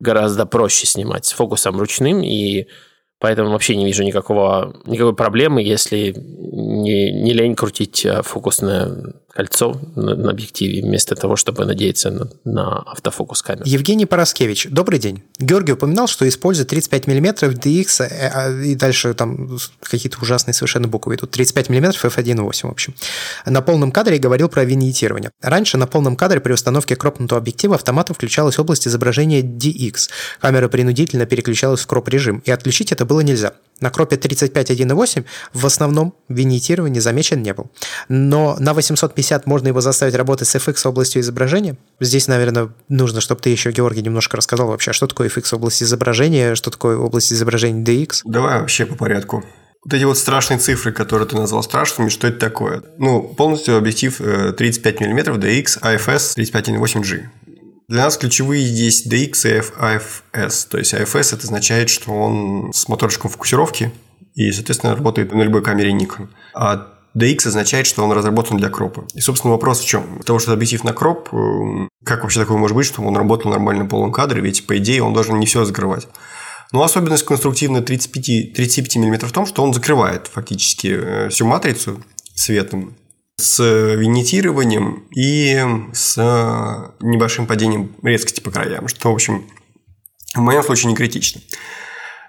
гораздо проще снимать с фокусом ручным, и Поэтому вообще не вижу никакого, никакой проблемы, если не, не лень крутить э, фокусное кольцо на, на объективе, вместо того, чтобы надеяться на, на автофокус камеры. Евгений Пороскевич, добрый день. Георгий упоминал, что использует 35 мм DX, и дальше там какие-то ужасные совершенно буквы идут. 35 мм f1.8, в общем. На полном кадре говорил про виньетирование. Раньше на полном кадре при установке кропнутого объектива автоматом включалась область изображения DX. Камера принудительно переключалась в кроп-режим, и отключить это было нельзя. На кропе 35.1.8 в основном виньетирование замечен не был. Но на 850 можно его заставить работать с FX областью изображения. Здесь, наверное, нужно, чтобы ты еще, Георгий, немножко рассказал вообще, что такое FX область изображения, что такое область изображения DX. Давай вообще по порядку. Вот эти вот страшные цифры, которые ты назвал страшными, что это такое? Ну, полностью объектив 35 мм DX AFS 35.8G. Для нас ключевые здесь DX и AFS. То есть AFS это означает, что он с моторчиком фокусировки и, соответственно, работает на любой камере Nikon. А DX означает, что он разработан для кропа. И, собственно, вопрос в чем? Потому что объектив на кроп, э, как вообще такое может быть, чтобы он работал нормально в полном кадре, ведь, по идее, он должен не все закрывать. Но особенность конструктивная 35, 35 мм в том, что он закрывает фактически э, всю матрицу светом с винитированием и с небольшим падением резкости по краям, что, в общем, в моем случае не критично.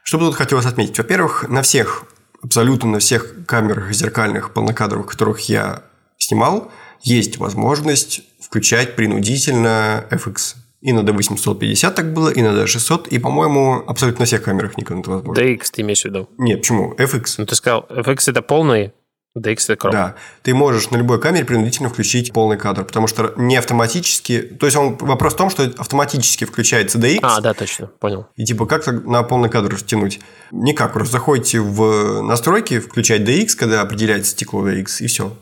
Что бы тут хотелось отметить? Во-первых, на всех, абсолютно на всех камерах зеркальных, полнокадровых, которых я снимал, есть возможность включать принудительно FX. И на D850 так было, и на D600, и, по-моему, абсолютно на всех камерах Nikon это возможно. DX ты имеешь в виду? Нет, почему? FX. Ну, ты сказал, FX это полный DX это крop. Да. Ты можешь на любой камере принудительно включить полный кадр, потому что не автоматически... То есть, он, вопрос в том, что автоматически включается DX. А, да, точно, понял. И типа как на полный кадр втянуть? Никак, просто заходите в настройки, включать DX, когда определяется стекло DX, и все.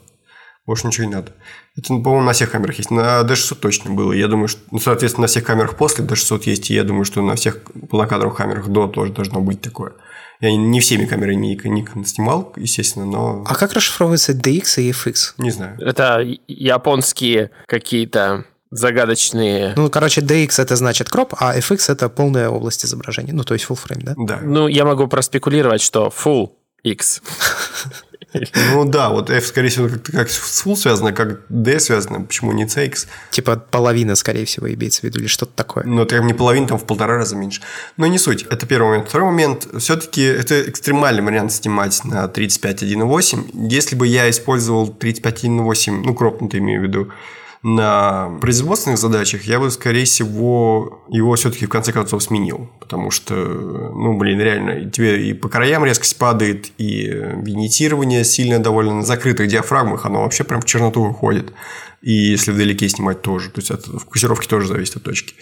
Больше ничего не надо. Это, по-моему, на всех камерах есть. На D600 точно было. Я думаю, что, ну, соответственно, на всех камерах после D600 есть. И я думаю, что на всех полнокадровых камерах до тоже должно быть такое. Я не всеми камерами Nikon снимал, естественно, но... А как расшифровывается DX и FX? Не знаю. Это японские какие-то загадочные... Ну, короче, DX это значит кроп, а FX это полная область изображения. Ну, то есть full frame, да? Да. Ну, я могу проспекулировать, что full X. Ну да, вот F, скорее всего, как, как с full связано, как D связано, почему не CX? Типа половина, скорее всего, имеется в виду, или что-то такое. Ну, это не половина, там в полтора раза меньше. Но не суть. Это первый момент. Второй момент. Все-таки это экстремальный вариант снимать на 35.1.8. Если бы я использовал 35.1.8, ну, кропнутый имею в виду, на производственных задачах, я бы, скорее всего, его все-таки в конце концов сменил. Потому что, ну, блин, реально, тебе и по краям резкость падает, и винитирование сильно довольно на закрытых диафрагмах, оно вообще прям в черноту выходит. И если вдалеке снимать тоже. То есть, от фокусировки тоже зависит от точки.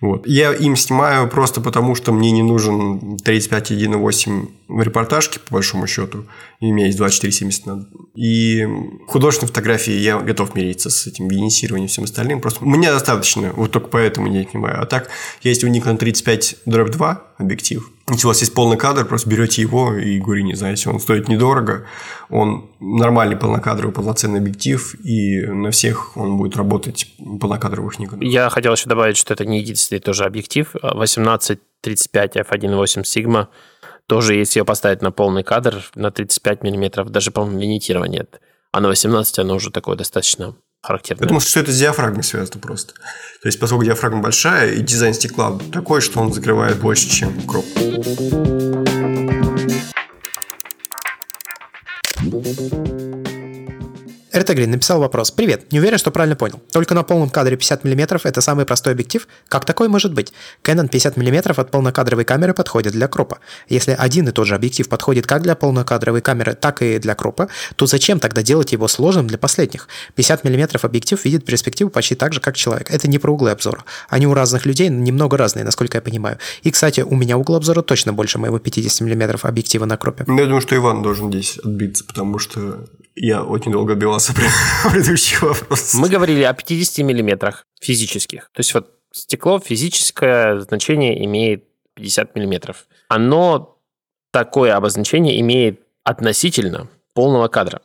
Вот. Я им снимаю просто потому, что мне не нужен 35.1.8 в репортажке, по большому счету. И у меня есть 24.70 надо. И художественной фотографии я готов мириться с этим винисированием и всем остальным. Просто мне достаточно, вот только поэтому я не снимаю. А так, есть у Nikon 35 2 объектив, если у вас есть полный кадр, просто берете его и говори, не знаете, он стоит недорого, он нормальный полнокадровый полноценный объектив, и на всех он будет работать полнокадровых Nikon. Я хотел еще добавить, что это не единственный тоже объектив. 1835 f1.8 Sigma тоже, если ее поставить на полный кадр, на 35 мм, даже, по-моему, лимитирования нет. А на 18 оно уже такое достаточно характерное. Потому что это с диафрагмой связано просто. То есть, поскольку диафрагма большая, и дизайн стекла такой, что он закрывает больше, чем кроп. Эртегрин написал вопрос. Привет, не уверен, что правильно понял. Только на полном кадре 50 мм это самый простой объектив? Как такой может быть? Canon 50 мм от полнокадровой камеры подходит для кропа. Если один и тот же объектив подходит как для полнокадровой камеры, так и для кропа, то зачем тогда делать его сложным для последних? 50 мм объектив видит перспективу почти так же, как человек. Это не про углы обзора. Они у разных людей немного разные, насколько я понимаю. И, кстати, у меня угол обзора точно больше моего 50 мм объектива на кропе. Я думаю, что Иван должен здесь отбиться, потому что я очень долго отбивался предыдущий вопрос. Мы говорили о 50 миллиметрах физических. То есть вот стекло физическое значение имеет 50 миллиметров. Оно такое обозначение имеет относительно полного кадра.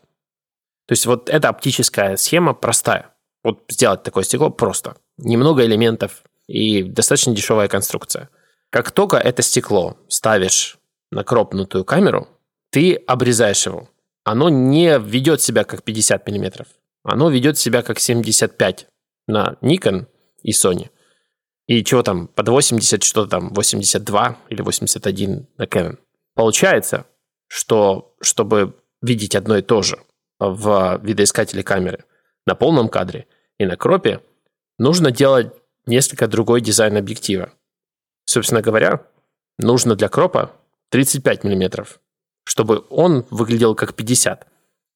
То есть вот эта оптическая схема простая. Вот сделать такое стекло просто. Немного элементов и достаточно дешевая конструкция. Как только это стекло ставишь на кропнутую камеру, ты обрезаешь его. Оно не ведет себя как 50 мм. Оно ведет себя как 75 на Nikon и Sony. И чего там, под 80, что там, 82 или 81 на Canon. Получается, что чтобы видеть одно и то же в видоискателе камеры на полном кадре и на кропе, нужно делать несколько другой дизайн объектива. Собственно говоря, нужно для кропа 35 мм, чтобы он выглядел как 50.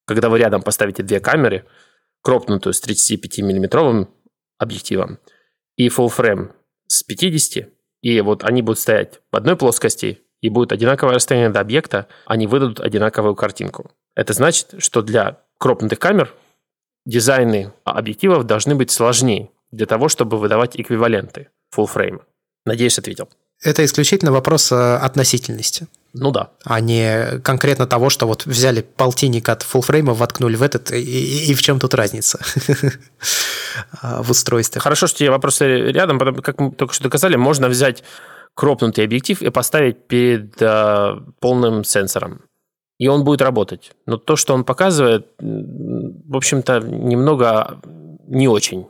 Когда вы рядом поставите две камеры, кропнутую с 35 миллиметровым объективом и full frame с 50, и вот они будут стоять в одной плоскости, и будет одинаковое расстояние до объекта, они выдадут одинаковую картинку. Это значит, что для кропнутых камер дизайны объективов должны быть сложнее для того, чтобы выдавать эквиваленты full frame. Надеюсь, ответил. Это исключительно вопрос э, относительности. Ну да. А не конкретно того, что вот взяли полтинник от фулфрейма, воткнули в этот, и, и, и в чем тут разница в устройстве. Хорошо, что тебе вопросы рядом, потому как мы только что доказали, можно взять кропнутый объектив и поставить перед э, полным сенсором. И он будет работать. Но то, что он показывает, в общем-то, немного не очень.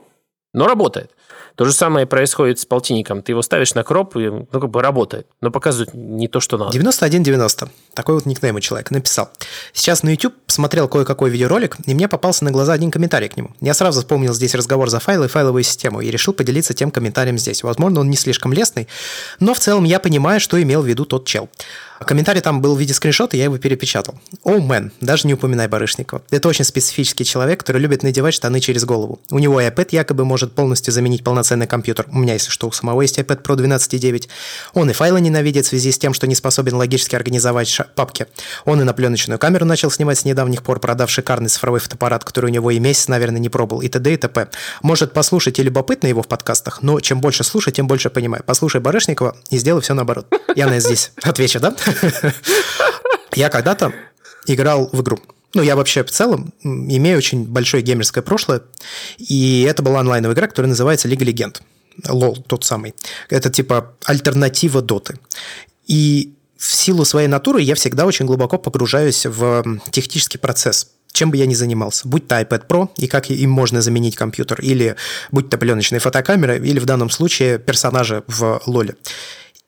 Но работает. То же самое происходит с полтинником. Ты его ставишь на кроп, и ну, как бы работает, но показывает не то, что надо. 9190. Такой вот никнейм у человека написал. Сейчас на YouTube смотрел кое-какой видеоролик, и мне попался на глаза один комментарий к нему. Я сразу вспомнил здесь разговор за файлы и файловую систему и решил поделиться тем комментарием здесь. Возможно, он не слишком лестный, но в целом я понимаю, что имел в виду тот чел. Комментарий там был в виде скриншота, я его перепечатал. О, oh, мэн, даже не упоминай Барышникова. Это очень специфический человек, который любит надевать штаны через голову. У него iPad якобы может полностью заменить полноценный компьютер. У меня, если что, у самого есть iPad Pro 12.9. Он и файлы ненавидит в связи с тем, что не способен логически организовать папки. Он и на пленочную камеру начал снимать с недавних пор, продав шикарный цифровой фотоаппарат, который у него и месяц, наверное, не пробовал, и т.д. и т.п. Может, послушать и любопытно его в подкастах, но чем больше слушать, тем больше понимаю. Послушай Барышникова и сделай все наоборот. Я на здесь отвечу, да? Я когда-то играл в игру. Ну, я вообще в целом имею очень большое геймерское прошлое, и это была онлайновая игра, которая называется Лига Легенд. Лол, тот самый. Это типа альтернатива доты. И в силу своей натуры я всегда очень глубоко погружаюсь в технический процесс чем бы я ни занимался, будь то iPad Pro и как им можно заменить компьютер, или будь то пленочная фотокамера, или в данном случае персонажи в лоле.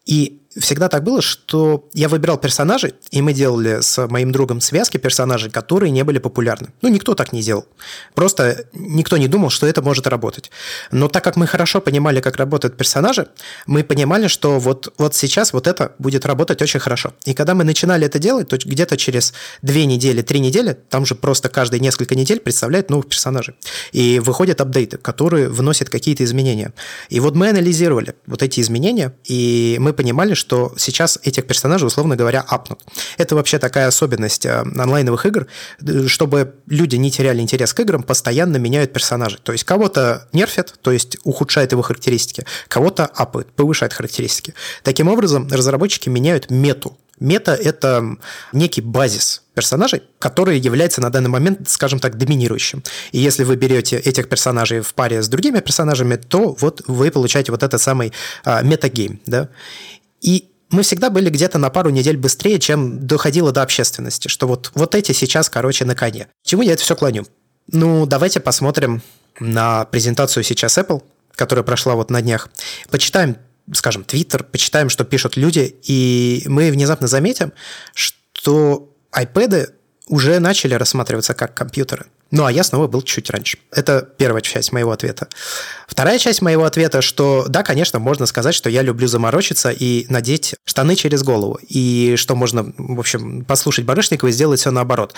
И всегда так было, что я выбирал персонажей, и мы делали с моим другом связки персонажей, которые не были популярны. Ну, никто так не делал. Просто никто не думал, что это может работать. Но так как мы хорошо понимали, как работают персонажи, мы понимали, что вот, вот сейчас вот это будет работать очень хорошо. И когда мы начинали это делать, то где-то через две недели, три недели, там же просто каждые несколько недель представляют новых персонажей. И выходят апдейты, которые вносят какие-то изменения. И вот мы анализировали вот эти изменения, и мы понимали, что что сейчас этих персонажей, условно говоря, апнут. Это вообще такая особенность э, онлайновых игр, чтобы люди не теряли интерес к играм, постоянно меняют персонажей. То есть кого-то нерфят, то есть ухудшает его характеристики, кого-то апают, повышает характеристики. Таким образом, разработчики меняют мету Мета – это некий базис персонажей, который является на данный момент, скажем так, доминирующим. И если вы берете этих персонажей в паре с другими персонажами, то вот вы получаете вот этот самый а, метагейм, да. И мы всегда были где-то на пару недель быстрее, чем доходило до общественности, что вот, вот эти сейчас, короче, на коне. Чему я это все клоню? Ну, давайте посмотрим на презентацию сейчас Apple, которая прошла вот на днях. Почитаем, скажем, Twitter, почитаем, что пишут люди, и мы внезапно заметим, что iPad уже начали рассматриваться как компьютеры. Ну, а я снова был чуть раньше. Это первая часть моего ответа. Вторая часть моего ответа, что да, конечно, можно сказать, что я люблю заморочиться и надеть штаны через голову. И что можно, в общем, послушать Барышникова и сделать все наоборот.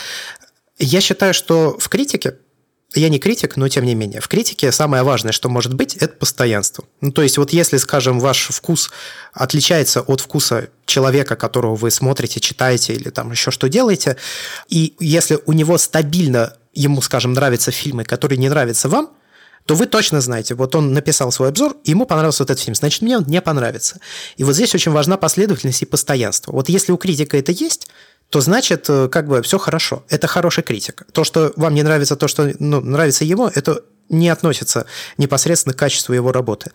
Я считаю, что в критике я не критик, но тем не менее. В критике самое важное, что может быть, это постоянство. Ну, то есть, вот если, скажем, ваш вкус отличается от вкуса человека, которого вы смотрите, читаете или там еще что делаете, и если у него стабильно ему, скажем, нравятся фильмы, которые не нравятся вам, то вы точно знаете, вот он написал свой обзор, ему понравился вот этот фильм, значит, мне он не понравится. И вот здесь очень важна последовательность и постоянство. Вот если у критика это есть, то значит, э, как бы все хорошо. Это хороший критик. То, что вам не нравится, то, что ну, нравится ему, это не относится непосредственно к качеству его работы.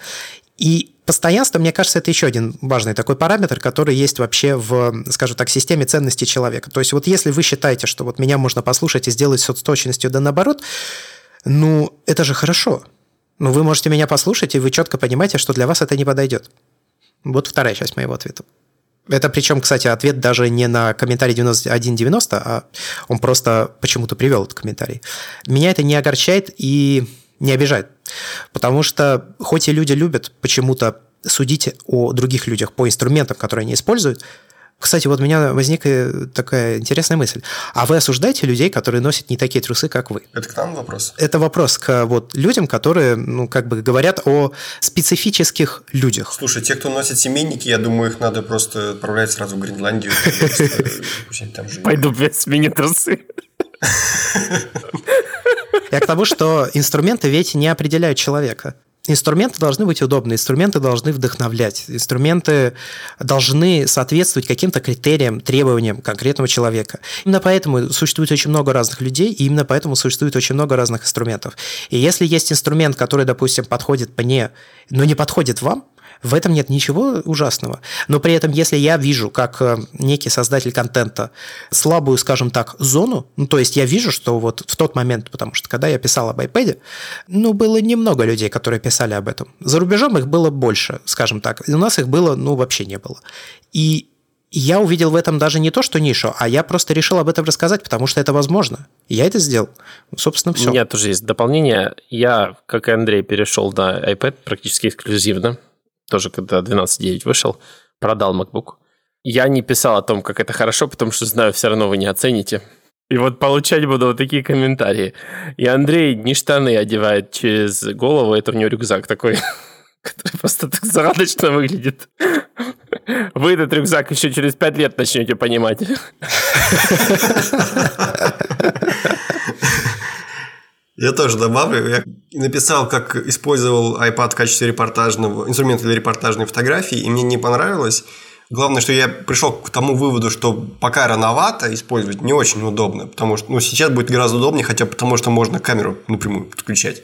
И Постоянство, мне кажется, это еще один важный такой параметр, который есть вообще в, скажем так, системе ценностей человека. То есть вот если вы считаете, что вот меня можно послушать и сделать с точностью да наоборот, ну, это же хорошо. Ну, вы можете меня послушать, и вы четко понимаете, что для вас это не подойдет. Вот вторая часть моего ответа. Это причем, кстати, ответ даже не на комментарий 9190, а он просто почему-то привел этот комментарий. Меня это не огорчает и не обижает. Потому что хоть и люди любят почему-то судить о других людях по инструментам, которые они используют, кстати, вот у меня возникла такая интересная мысль. А вы осуждаете людей, которые носят не такие трусы, как вы? Это к нам вопрос? Это вопрос к вот людям, которые, ну, как бы говорят о специфических людях. Слушай, те, кто носит семейники, я думаю, их надо просто отправлять сразу в Гренландию. Пойду без смени трусы. Я к тому, что инструменты ведь не определяют человека. Инструменты должны быть удобны, инструменты должны вдохновлять, инструменты должны соответствовать каким-то критериям, требованиям конкретного человека. Именно поэтому существует очень много разных людей, и именно поэтому существует очень много разных инструментов. И если есть инструмент, который, допустим, подходит мне, но не подходит вам, в этом нет ничего ужасного. Но при этом, если я вижу, как э, некий создатель контента, слабую, скажем так, зону, ну, то есть я вижу, что вот в тот момент, потому что когда я писал об iPad, ну, было немного людей, которые писали об этом. За рубежом их было больше, скажем так. У нас их было, ну, вообще не было. И я увидел в этом даже не то, что нишу, а я просто решил об этом рассказать, потому что это возможно. И я это сделал. Собственно, все. У меня тоже есть дополнение. Я, как и Андрей, перешел на iPad практически эксклюзивно тоже когда 12.9 вышел, продал MacBook. Я не писал о том, как это хорошо, потому что знаю, все равно вы не оцените. И вот получать буду вот такие комментарии. И Андрей не штаны одевает через голову, это у него рюкзак такой, который просто так загадочно выглядит. Вы этот рюкзак еще через пять лет начнете понимать. Я тоже добавлю. Я написал, как использовал iPad в качестве репортажного инструмента для репортажной фотографии, и мне не понравилось. Главное, что я пришел к тому выводу, что пока рановато использовать не очень удобно, потому что ну, сейчас будет гораздо удобнее, хотя потому что можно камеру напрямую подключать.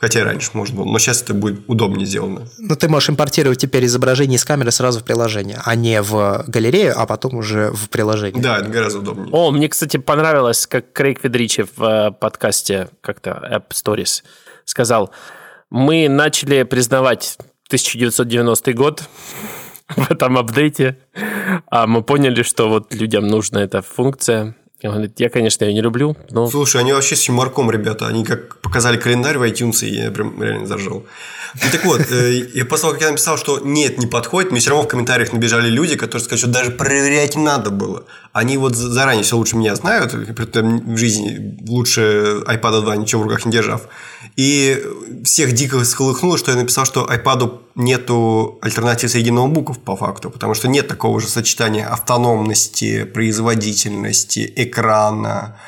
Хотя раньше можно было, но сейчас это будет удобнее сделано. Но ты можешь импортировать теперь изображение из камеры сразу в приложение, а не в галерею, а потом уже в приложение. Да, это гораздо удобнее. О, мне, кстати, понравилось, как Крейг Федричи в э, подкасте как-то App Stories сказал, мы начали признавать 1990 год в этом апдейте, а мы поняли, что вот людям нужна эта функция, он говорит, я, конечно, ее не люблю, но... Слушай, они вообще с юморком, ребята. Они как показали календарь в iTunes, и я прям реально заржал. Ну, так вот, э, я после того, как я написал, что нет, не подходит, мне все равно в комментариях набежали люди, которые сказали, что даже проверять надо было. Они вот заранее все лучше меня знают, в жизни лучше iPad 2 ничего в руках не держав. И всех дико сколыхнуло, что я написал, что iPad нету альтернатив среди ноутбуков по факту, потому что нет такого же сочетания автономности, производительности, экрана,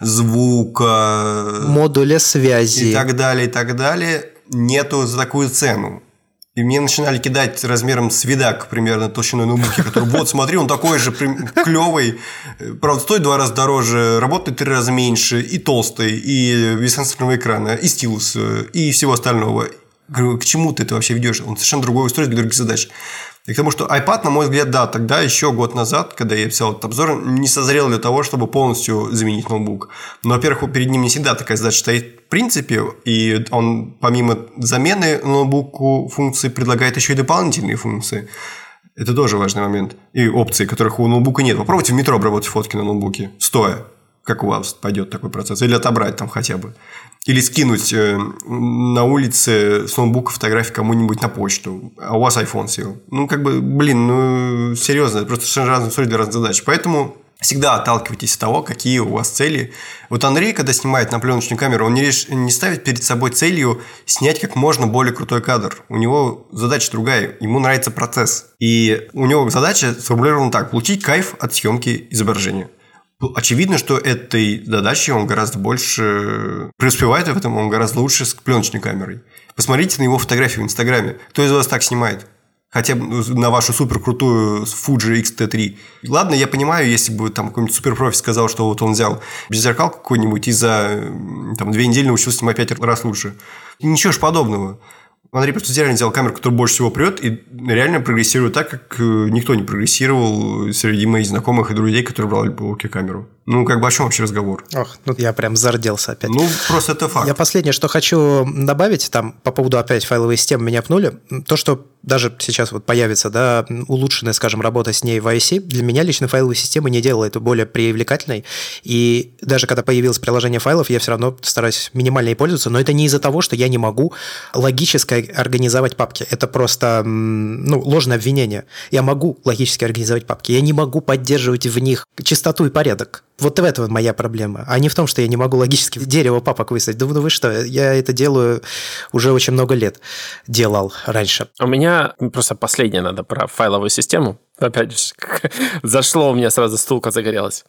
звука, модуля связи и так далее, и так далее нету за такую цену. И мне начинали кидать размером с видак примерно толщиной ноутбуки, который вот смотри, он такой же клевый, правда стоит два раза дороже, работает три раза меньше, и толстый, и без сенсорного экрана, и стилус, и всего остального. Говорю, к чему ты это вообще ведешь? Он совершенно другой устройство для других задач. И к тому, что iPad, на мой взгляд, да, тогда еще год назад, когда я писал этот обзор, не созрел для того, чтобы полностью заменить ноутбук. Но, во-первых, перед ним не всегда такая задача стоит в принципе, и он помимо замены ноутбуку функции предлагает еще и дополнительные функции. Это тоже важный момент. И опции, которых у ноутбука нет. Попробуйте в метро обработать фотки на ноутбуке, стоя. Как у вас пойдет такой процесс? Или отобрать там хотя бы. Или скинуть э, на улице с ноутбука фотографии кому-нибудь на почту, а у вас iPhone сел. Ну, как бы, блин, ну, серьезно, это просто совершенно разные истории для разных задач. Поэтому всегда отталкивайтесь от того, какие у вас цели. Вот Андрей, когда снимает на пленочную камеру, он не, реш... не ставит перед собой целью снять как можно более крутой кадр. У него задача другая, ему нравится процесс. И у него задача сформулирована так – получить кайф от съемки изображения – Очевидно, что этой задачей он гораздо больше преуспевает в этом, он гораздо лучше с пленочной камерой. Посмотрите на его фотографии в Инстаграме. Кто из вас так снимает? Хотя бы на вашу супер крутую Fuji X-T3. Ладно, я понимаю, если бы там какой-нибудь суперпрофи сказал, что вот он взял беззеркал какой-нибудь и за там, две недели научился снимать пять раз лучше. Ничего ж подобного. Андрей просто реально взял камеру, которая больше всего прет, и реально прогрессирует так, как э, никто не прогрессировал среди моих знакомых и друзей, которые брали по руке камеру. Ну, как бы о чем вообще разговор? Ох, ну я прям зарделся опять. Ну, просто это факт. Я последнее, что хочу добавить, там, по поводу опять файловой системы меня пнули, то, что даже сейчас вот появится, да, улучшенная, скажем, работа с ней в IC, для меня лично файловая система не делала это более привлекательной, и даже когда появилось приложение файлов, я все равно стараюсь минимально ей пользоваться, но это не из-за того, что я не могу логически организовать папки. Это просто ну, ложное обвинение. Я могу логически организовать папки. Я не могу поддерживать в них чистоту и порядок. Вот в этом моя проблема, а не в том, что я не могу логически дерево папок выставить. Да ну вы что, я это делаю уже очень много лет. Делал раньше. У меня просто последнее надо про файловую систему. Опять же, зашло у меня сразу стулка загорелась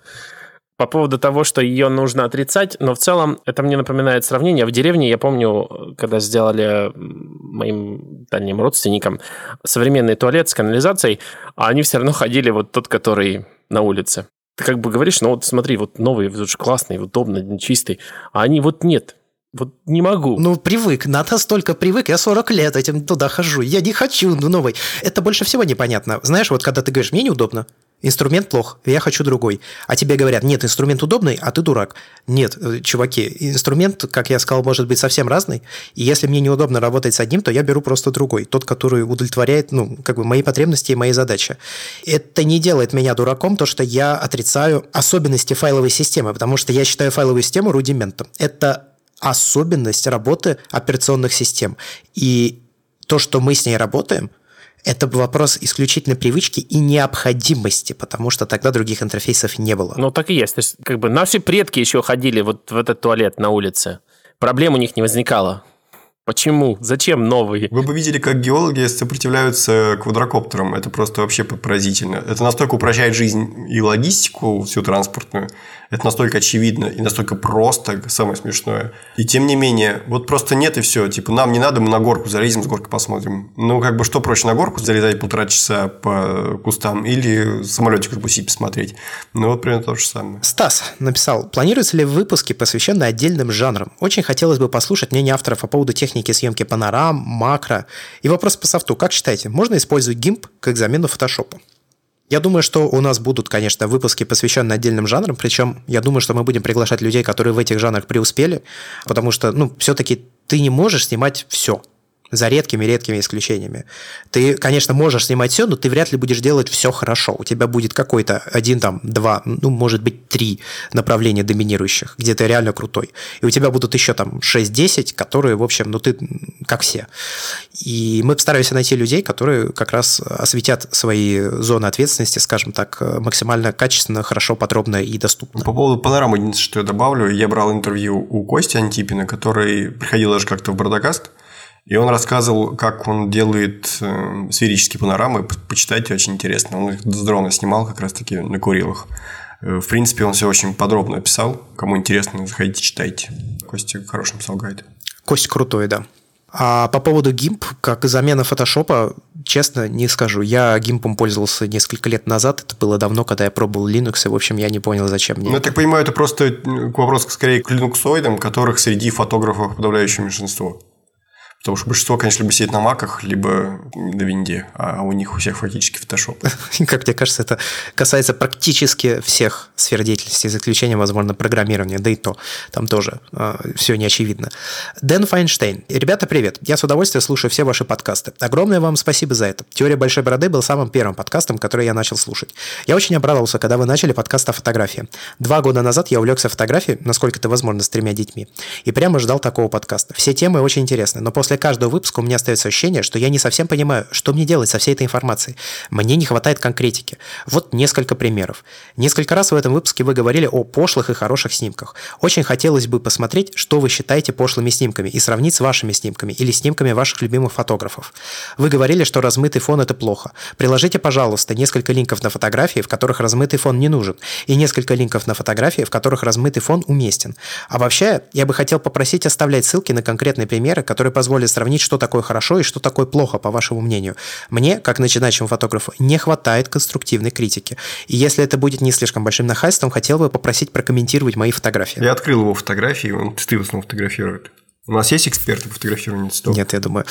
по поводу того, что ее нужно отрицать, но в целом это мне напоминает сравнение. В деревне, я помню, когда сделали моим дальним родственникам современный туалет с канализацией, а они все равно ходили вот тот, который на улице. Ты как бы говоришь, ну вот смотри, вот новый, вот классный, удобный, чистый, а они вот нет. Вот не могу. Ну, привык. Надо столько привык. Я 40 лет этим туда хожу. Я не хочу новый. Это больше всего непонятно. Знаешь, вот когда ты говоришь, мне неудобно, Инструмент плох, я хочу другой. А тебе говорят, нет, инструмент удобный, а ты дурак. Нет, э, чуваки, инструмент, как я сказал, может быть совсем разный. И если мне неудобно работать с одним, то я беру просто другой. Тот, который удовлетворяет, ну, как бы мои потребности и мои задачи. Это не делает меня дураком, то, что я отрицаю особенности файловой системы, потому что я считаю файловую систему рудиментом. Это особенность работы операционных систем. И то, что мы с ней работаем – это вопрос исключительно привычки и необходимости, потому что тогда других интерфейсов не было. Ну, так и есть. То есть, как бы наши предки еще ходили вот в этот туалет на улице. Проблем у них не возникало. Почему? Зачем новые? Вы бы видели, как геологи сопротивляются квадрокоптерам. Это просто вообще поразительно. Это настолько упрощает жизнь и логистику всю транспортную. Это настолько очевидно и настолько просто, самое смешное. И тем не менее, вот просто нет и все. Типа, нам не надо, мы на горку залезем, с горки посмотрим. Ну, как бы, что проще на горку залезать полтора часа по кустам или самолетик запустить посмотреть. Ну, вот примерно то же самое.Стас написал, планируются ли выпуски, посвященные отдельным жанрам? Очень хотелось бы послушать мнение авторов по поводу техники техники съемки панорам, макро. И вопрос по софту. Как считаете, можно использовать GIMP как замену фотошопа? Я думаю, что у нас будут, конечно, выпуски, посвященные отдельным жанрам, причем я думаю, что мы будем приглашать людей, которые в этих жанрах преуспели, потому что, ну, все-таки ты не можешь снимать все – за редкими-редкими исключениями. Ты, конечно, можешь снимать все, но ты вряд ли будешь делать все хорошо. У тебя будет какой-то один, там, два, ну, может быть, три направления доминирующих, где ты реально крутой. И у тебя будут еще там 6-10, которые, в общем, ну, ты как все. И мы постараемся найти людей, которые как раз осветят свои зоны ответственности, скажем так, максимально качественно, хорошо, подробно и доступно. По поводу панорамы, единственное, что я добавлю, я брал интервью у Кости Антипина, который приходил даже как-то в Бродокаст, и он рассказывал, как он делает э, сферические панорамы. Почитайте, очень интересно. Он их с дрона снимал как раз-таки на Курилах. Э, в принципе, он все очень подробно описал. Кому интересно, заходите, читайте. Костя хороший написал гайд. Костя крутой, да. А по поводу GIMP, как замена фотошопа, честно, не скажу. Я GIMP пользовался несколько лет назад. Это было давно, когда я пробовал Linux, и, в общем, я не понял, зачем мне. Ну, я так понимаю, это просто вопрос скорее к линуксоидам, которых среди фотографов подавляющее меньшинство. Потому что большинство, конечно, либо сидит на маках, либо на винде, а у них у всех фактически фотошоп. Как мне кажется, это касается практически всех сфер деятельности, за исключением, возможно, программирования, да и то, там тоже э, все не очевидно. Дэн Файнштейн. Ребята, привет. Я с удовольствием слушаю все ваши подкасты. Огромное вам спасибо за это. Теория большой бороды был самым первым подкастом, который я начал слушать. Я очень обрадовался, когда вы начали подкаст о фотографии. Два года назад я увлекся фотографией, насколько это возможно, с тремя детьми, и прямо ждал такого подкаста. Все темы очень интересны, но после после каждого выпуска у меня остается ощущение, что я не совсем понимаю, что мне делать со всей этой информацией. Мне не хватает конкретики. Вот несколько примеров. Несколько раз в этом выпуске вы говорили о пошлых и хороших снимках. Очень хотелось бы посмотреть, что вы считаете пошлыми снимками, и сравнить с вашими снимками или снимками ваших любимых фотографов. Вы говорили, что размытый фон – это плохо. Приложите, пожалуйста, несколько линков на фотографии, в которых размытый фон не нужен, и несколько линков на фотографии, в которых размытый фон уместен. А вообще, я бы хотел попросить оставлять ссылки на конкретные примеры, которые позволят попробовали сравнить, что такое хорошо и что такое плохо, по вашему мнению. Мне, как начинающему фотографу, не хватает конструктивной критики. И если это будет не слишком большим нахальством, хотел бы попросить прокомментировать мои фотографии. Я открыл его фотографии, он действительно фотографирует. У нас есть эксперты по фотографированию цветов? Нет, я думаю,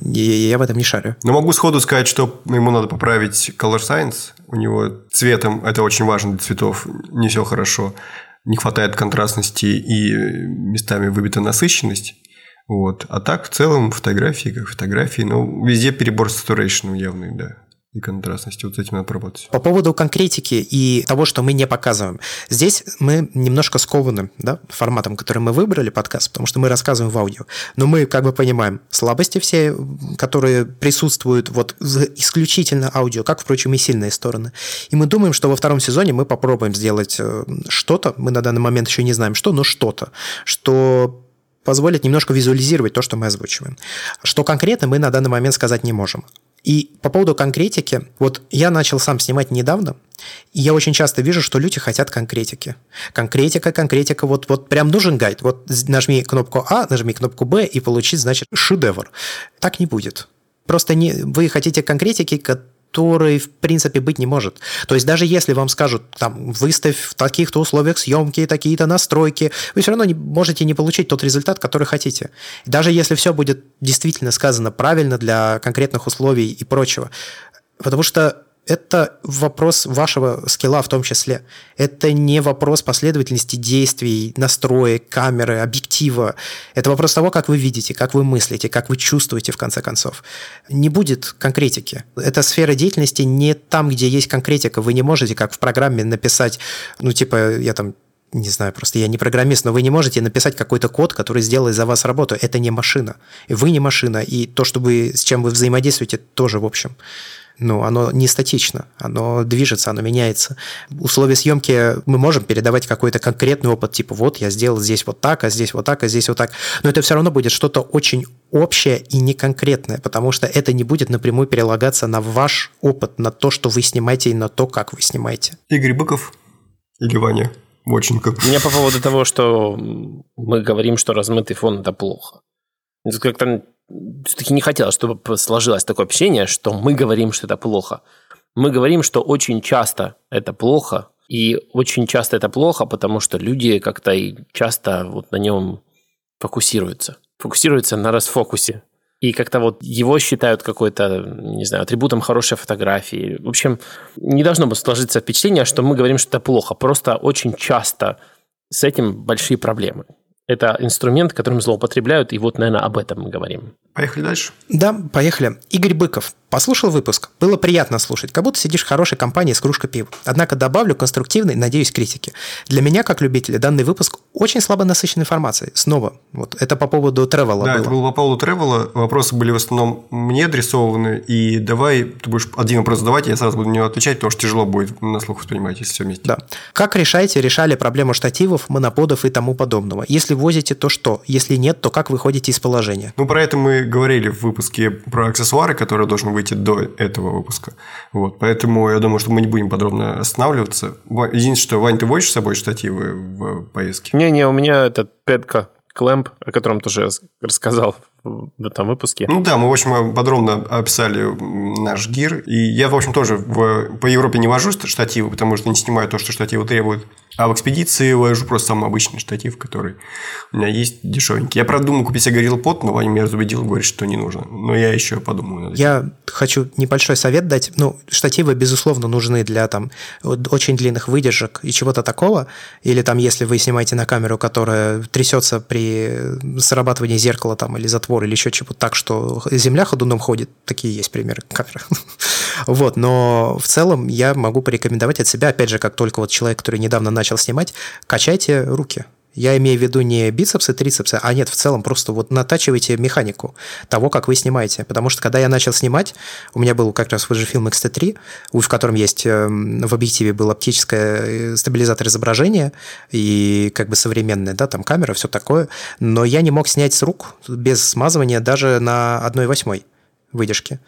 я, я в этом не шарю. Но могу сходу сказать, что ему надо поправить color science. У него цветом, это очень важно для цветов, не все хорошо. Не хватает контрастности и местами выбита насыщенность. Вот. А так, в целом, фотографии как фотографии, но везде перебор saturation явный, да и контрастности. Вот с этим надо работать. По поводу конкретики и того, что мы не показываем. Здесь мы немножко скованы да, форматом, который мы выбрали подкаст, потому что мы рассказываем в аудио. Но мы как бы понимаем слабости все, которые присутствуют вот исключительно аудио, как, впрочем, и сильные стороны. И мы думаем, что во втором сезоне мы попробуем сделать э, что-то, мы на данный момент еще не знаем что, но что-то, что позволит немножко визуализировать то, что мы озвучиваем. Что конкретно мы на данный момент сказать не можем. И по поводу конкретики, вот я начал сам снимать недавно, и я очень часто вижу, что люди хотят конкретики. Конкретика, конкретика, вот, вот прям нужен гайд. Вот нажми кнопку А, нажми кнопку Б и получить, значит, шедевр. Так не будет. Просто не, вы хотите конкретики, который, в принципе, быть не может. То есть даже если вам скажут, там, выставь в таких-то условиях съемки, такие-то настройки, вы все равно не, можете не получить тот результат, который хотите. Даже если все будет действительно сказано правильно для конкретных условий и прочего. Потому что это вопрос вашего скилла в том числе. Это не вопрос последовательности действий, настроек, камеры, объектива. Это вопрос того, как вы видите, как вы мыслите, как вы чувствуете в конце концов. Не будет конкретики. Эта сфера деятельности не там, где есть конкретика. Вы не можете, как в программе, написать, ну, типа, я там не знаю, просто я не программист, но вы не можете написать какой-то код, который сделает за вас работу. Это не машина. Вы не машина, и то, что вы, с чем вы взаимодействуете, тоже в общем ну, оно не статично, оно движется, оно меняется. Условия съемки мы можем передавать какой-то конкретный опыт, типа вот я сделал здесь вот так, а здесь вот так, а здесь вот так. Но это все равно будет что-то очень общее и не конкретное, потому что это не будет напрямую перелагаться на ваш опыт, на то, что вы снимаете и на то, как вы снимаете. Игорь Быков или Ваня Воченко. Мне по поводу того, что мы говорим, что размытый фон – это плохо. Как-то все-таки не хотелось, чтобы сложилось такое общение, что мы говорим, что это плохо. Мы говорим, что очень часто это плохо, и очень часто это плохо, потому что люди как-то и часто вот на нем фокусируются. Фокусируются на расфокусе. И как-то вот его считают какой-то, не знаю, атрибутом хорошей фотографии. В общем, не должно быть сложиться впечатление, что мы говорим, что это плохо. Просто очень часто с этим большие проблемы. Это инструмент, которым злоупотребляют, и вот, наверное, об этом мы говорим. Поехали дальше? Да, поехали. Игорь Быков. Послушал выпуск. Было приятно слушать, как будто сидишь в хорошей компании с кружкой пива. Однако добавлю конструктивной, надеюсь, критики. Для меня, как любителя, данный выпуск очень слабо насыщен информацией. Снова, вот это по поводу тревела Да, было. это было по поводу тревела. Вопросы были в основном мне адресованы. И давай, ты будешь один вопрос задавать, я сразу буду на него отвечать, потому что тяжело будет на слух воспринимать, если все вместе. Да. Как решаете, решали проблему штативов, моноподов и тому подобного? Если возите, то что? Если нет, то как выходите из положения? Ну, про это мы говорили в выпуске про аксессуары, которые должны выйти до этого выпуска. Вот, поэтому я думаю, что мы не будем подробно останавливаться. Единственное, что, Вань, ты возишь с собой штативы в поездке? Не-не, у меня этот петка Клэмп, о котором тоже рассказал в этом выпуске. Ну да, мы, в общем, подробно описали наш гир. И я, в общем, тоже в, по Европе не вожу штативы, потому что не снимаю то, что штативы требуют. А в экспедиции вожу просто самый обычный штатив, который у меня есть дешевенький. Я, правда, думал купить себе горилл пот, но Ваня меня разубедил, говорит, что не нужно. Но я еще подумаю. Я хочу небольшой совет дать. Ну, штативы, безусловно, нужны для там очень длинных выдержек и чего-то такого. Или там, если вы снимаете на камеру, которая трясется при срабатывании зеркала там или затвора затвор или еще чего-то так, что земля ходуном ходит. Такие есть примеры камер. вот, но в целом я могу порекомендовать от себя, опять же, как только вот человек, который недавно начал снимать, качайте руки. Я имею в виду не бицепсы, трицепсы, а нет, в целом просто вот натачивайте механику того, как вы снимаете. Потому что когда я начал снимать, у меня был как раз Fujifilm X-T3, в котором есть эм, в объективе был оптический э, стабилизатор изображения и как бы современная, да, там камера, все такое. Но я не мог снять с рук без смазывания даже на 1,8 выдержке.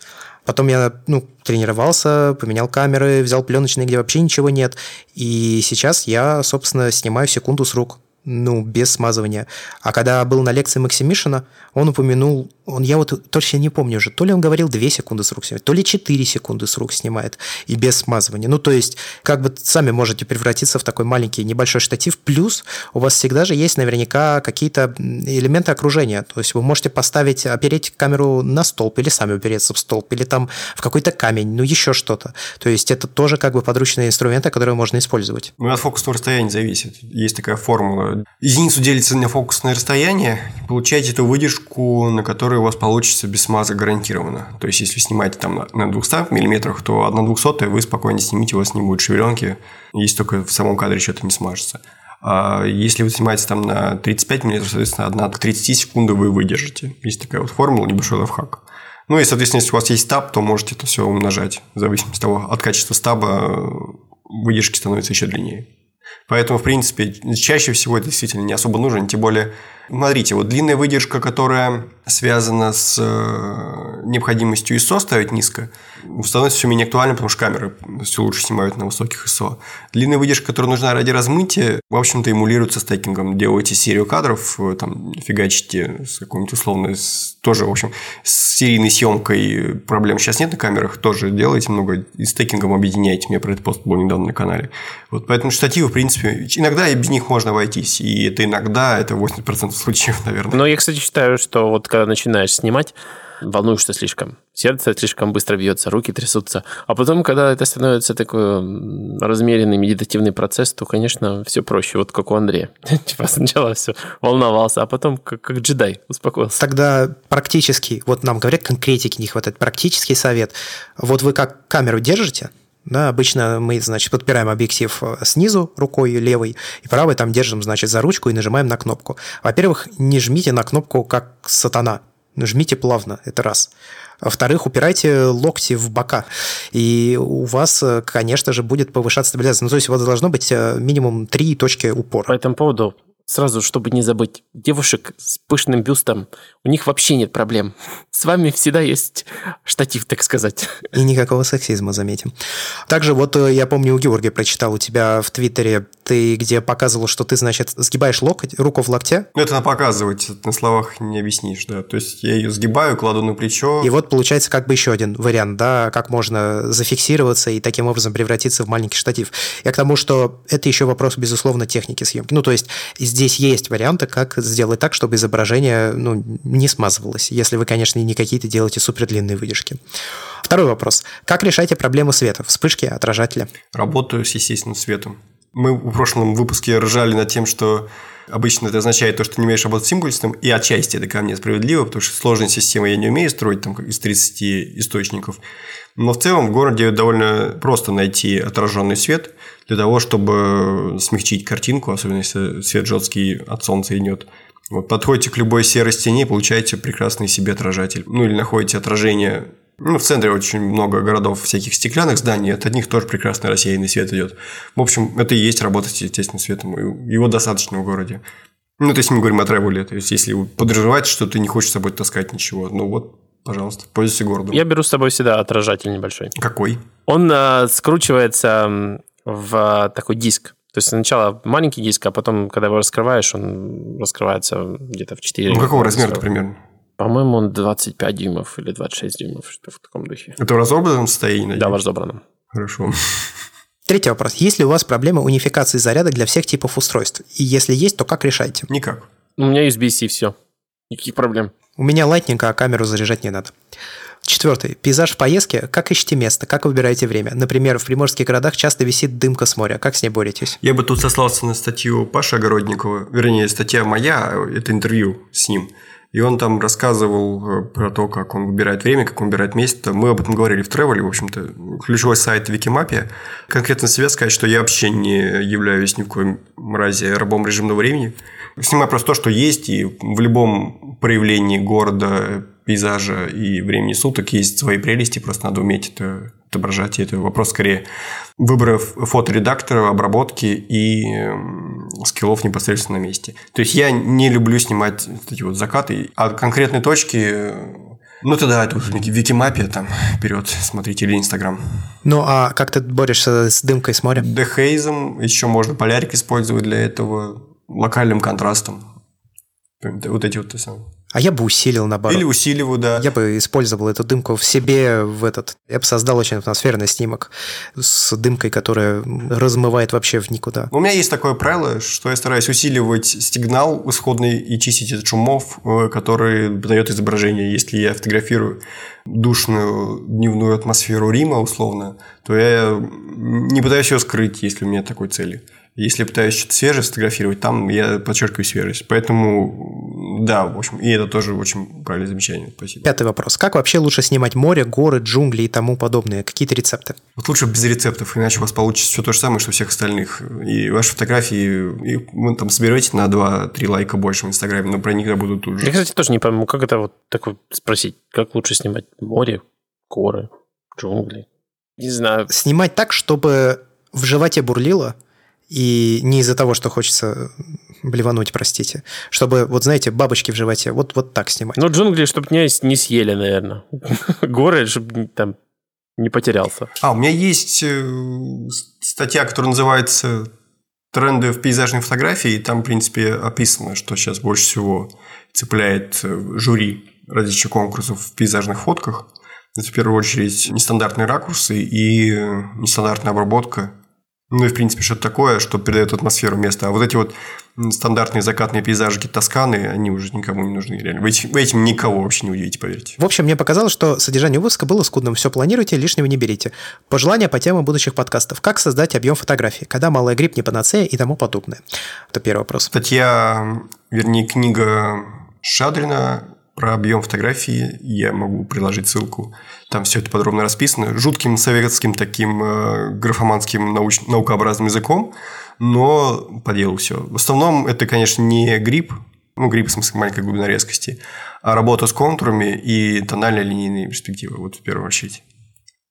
Потом я ну, тренировался, поменял камеры, взял пленочные, где вообще ничего нет. И сейчас я, собственно, снимаю секунду с рук ну, без смазывания. А когда был на лекции Максимишина, он упомянул, он, я вот точно не помню уже, то ли он говорил 2 секунды с рук снимает, то ли 4 секунды с рук снимает и без смазывания. Ну, то есть, как бы сами можете превратиться в такой маленький небольшой штатив, плюс у вас всегда же есть наверняка какие-то элементы окружения. То есть вы можете поставить, опереть камеру на столб или сами упереться в столб, или там в какой-то камень, ну, еще что-то. То есть это тоже как бы подручные инструменты, которые можно использовать. Ну, от фокусного расстояния зависит. Есть такая формула. Единицу делится на фокусное расстояние, получаете эту выдержку, на которой у вас получится без смаза гарантированно. То есть, если снимаете там на 200 мм, то 1 200 вы спокойно снимите, у вас не будет шевеленки, если только в самом кадре что-то не смажется. А если вы снимаете там на 35 мм, соответственно, 1 к 30 секунды вы выдержите. Есть такая вот формула, небольшой лайфхак. Ну и, соответственно, если у вас есть стаб, то можете это все умножать. В зависимости от того, от качества стаба выдержки становятся еще длиннее. Поэтому, в принципе, чаще всего это действительно не особо нужно. Тем более, смотрите, вот длинная выдержка, которая связана с э, необходимостью ISO ставить низко, становится все менее актуальным, потому что камеры все лучше снимают на высоких ISO. Длинная выдержка, которая нужна ради размытия, в общем-то, эмулируется стейкингом. Делаете серию кадров, э, там, фигачите с какой-нибудь условной, с, тоже, в общем, с серийной съемкой проблем сейчас нет на камерах, тоже делаете много, и стейкингом объединяете. Мне про этот пост был недавно на канале. Вот, поэтому штативы, в принципе, иногда и без них можно обойтись. И это иногда, это 80% случаев, наверное. Но я, кстати, считаю, что вот когда начинаешь снимать, волнуешься слишком. Сердце слишком быстро бьется, руки трясутся. А потом, когда это становится такой размеренный медитативный процесс, то, конечно, все проще, вот как у Андрея. Типа сначала все волновался, а потом как, как джедай успокоился. Тогда практически, вот нам говорят, конкретики не хватает, практический совет. Вот вы как камеру держите, да, обычно мы, значит, подпираем объектив э, снизу рукой левой и правой там держим, значит, за ручку и нажимаем на кнопку. Во-первых, не жмите на кнопку как сатана, Жмите плавно, это раз. Во-вторых, упирайте локти в бока, и у вас, конечно же, будет повышаться стабилизация. Ну, то есть у вас должно быть э, минимум три точки упора. По этому поводу Сразу, чтобы не забыть, девушек с пышным бюстом, у них вообще нет проблем. С вами всегда есть штатив, так сказать. И никакого сексизма, заметим. Также вот э, я помню, у Георгия прочитал у тебя в Твиттере, ты где показывал, что ты, значит, сгибаешь локоть, руку в локте. Ну, это надо показывать, на словах не объяснишь, да. То есть я ее сгибаю, кладу на плечо. И вот получается как бы еще один вариант, да, как можно зафиксироваться и таким образом превратиться в маленький штатив. Я к тому, что это еще вопрос, безусловно, техники съемки. Ну, то есть здесь здесь есть варианты, как сделать так, чтобы изображение ну, не смазывалось, если вы, конечно, не какие-то делаете супер длинные выдержки. Второй вопрос. Как решаете проблему света, вспышки, отражателя? Работаю с естественным светом. Мы в прошлом выпуске ржали над тем, что обычно это означает то, что не умеешь работать с импульсным, и отчасти это ко мне справедливо, потому что сложные системы я не умею строить там, из 30 источников. Но в целом в городе довольно просто найти отраженный свет для того, чтобы смягчить картинку, особенно если свет жесткий от солнца идет. Вот подходите к любой серой стене, получаете прекрасный себе отражатель. Ну или находите отражение ну, в центре очень много городов всяких стеклянных зданий, от них тоже прекрасный рассеянный свет идет. В общем, это и есть работать с естественным светом, его достаточно в городе. Ну, то есть мы говорим о тревеле, то есть если вы подразумеваете, что ты не хочешь с собой таскать ничего, ну вот Пожалуйста, пользуйся городом. Я беру с собой всегда отражатель небольшой. Какой? Он э, скручивается в такой диск. То есть сначала маленький диск, а потом, когда его раскрываешь, он раскрывается где-то в 4 Ну, какого размера примерно? По-моему, он 25 дюймов или 26 дюймов, что в таком духе. Это в разобранном состоянии? Да, в разобранном. Хорошо. Третий вопрос. Есть ли у вас проблема унификации зарядок для всех типов устройств? И если есть, то как решаете? Никак. У меня USB-C, все. Никаких проблем. У меня лайтнинг, а камеру заряжать не надо. Четвертый. Пейзаж в поездке. Как ищете место? Как выбираете время? Например, в приморских городах часто висит дымка с моря. Как с ней боретесь? Я бы тут сослался на статью Паши Огородникова. Вернее, статья моя, это интервью с ним. И он там рассказывал э, про то, как он выбирает время, как он выбирает место. Мы об этом говорили в Тревеле, в общем-то. Ключевой сайт Викимапия. Конкретно себя сказать, что я вообще не являюсь ни в коем разе рабом режимного времени. Снимаю просто то, что есть, и в любом проявлении города, пейзажа и времени суток есть свои прелести, просто надо уметь это отображать. И это вопрос скорее выбора фоторедактора, обработки и скиллов непосредственно на месте. То есть я не люблю снимать эти вот закаты, а конкретные точки ну, тогда это уже Викимапия, там, вперед, смотрите, или Инстаграм. Ну, а как ты борешься с дымкой с моря? Дехейзом, еще можно полярик использовать для этого локальным контрастом. Вот эти вот те самые. А я бы усилил наоборот. Или усиливаю, да. Я бы использовал эту дымку в себе, в этот... Я бы создал очень атмосферный снимок с дымкой, которая размывает вообще в никуда. У меня есть такое правило, что я стараюсь усиливать сигнал исходный и чистить от шумов, э, который дает изображение. Если я фотографирую душную дневную атмосферу Рима, условно, то я не пытаюсь ее скрыть, если у меня такой цели. Если пытаюсь что-то свежее сфотографировать, там я подчеркиваю свежесть. Поэтому, да, в общем, и это тоже очень правильное замечание. Спасибо. Пятый вопрос. Как вообще лучше снимать море, горы, джунгли и тому подобное? Какие-то рецепты? Вот лучше без рецептов, иначе у вас получится все то же самое, что у всех остальных. И ваши фотографии, и вы там соберете на 2-3 лайка больше в Инстаграме, но про них будут тут же. Я, кстати, тоже не пойму, как это вот такое спросить, как лучше снимать море, горы, джунгли? Не знаю. Снимать так, чтобы в животе бурлило – и не из-за того, что хочется блевануть, простите. Чтобы, вот знаете, бабочки в животе, вот, вот так снимать. Ну, джунгли, чтобы меня не съели, наверное. Горы, чтобы там не потерялся. А, у меня есть э, статья, которая называется «Тренды в пейзажной фотографии», и там, в принципе, описано, что сейчас больше всего цепляет э, жюри различных конкурсов в пейзажных фотках. Это, в первую очередь, нестандартные ракурсы и э, нестандартная обработка ну и, в принципе, что-то такое, что передает атмосферу места. А вот эти вот стандартные закатные пейзажики Тосканы, они уже никому не нужны, реально. Вы этим, вы этим никого вообще не удивите, поверьте. В общем, мне показалось, что содержание выпуска было скудным. Все планируйте, лишнего не берите. Пожелания по темам будущих подкастов. Как создать объем фотографий? Когда малая грипп не панацея и тому подобное. Это первый вопрос. Статья, вернее, книга Шадрина про объем фотографии я могу приложить ссылку. Там все это подробно расписано. Жутким советским таким э, графоманским науч... наукообразным языком, но по делу все. В основном это, конечно, не грипп, ну, грипп в смысле маленькой глубина резкости, а работа с контурами и тональная линейные перспективы, вот в первую очередь.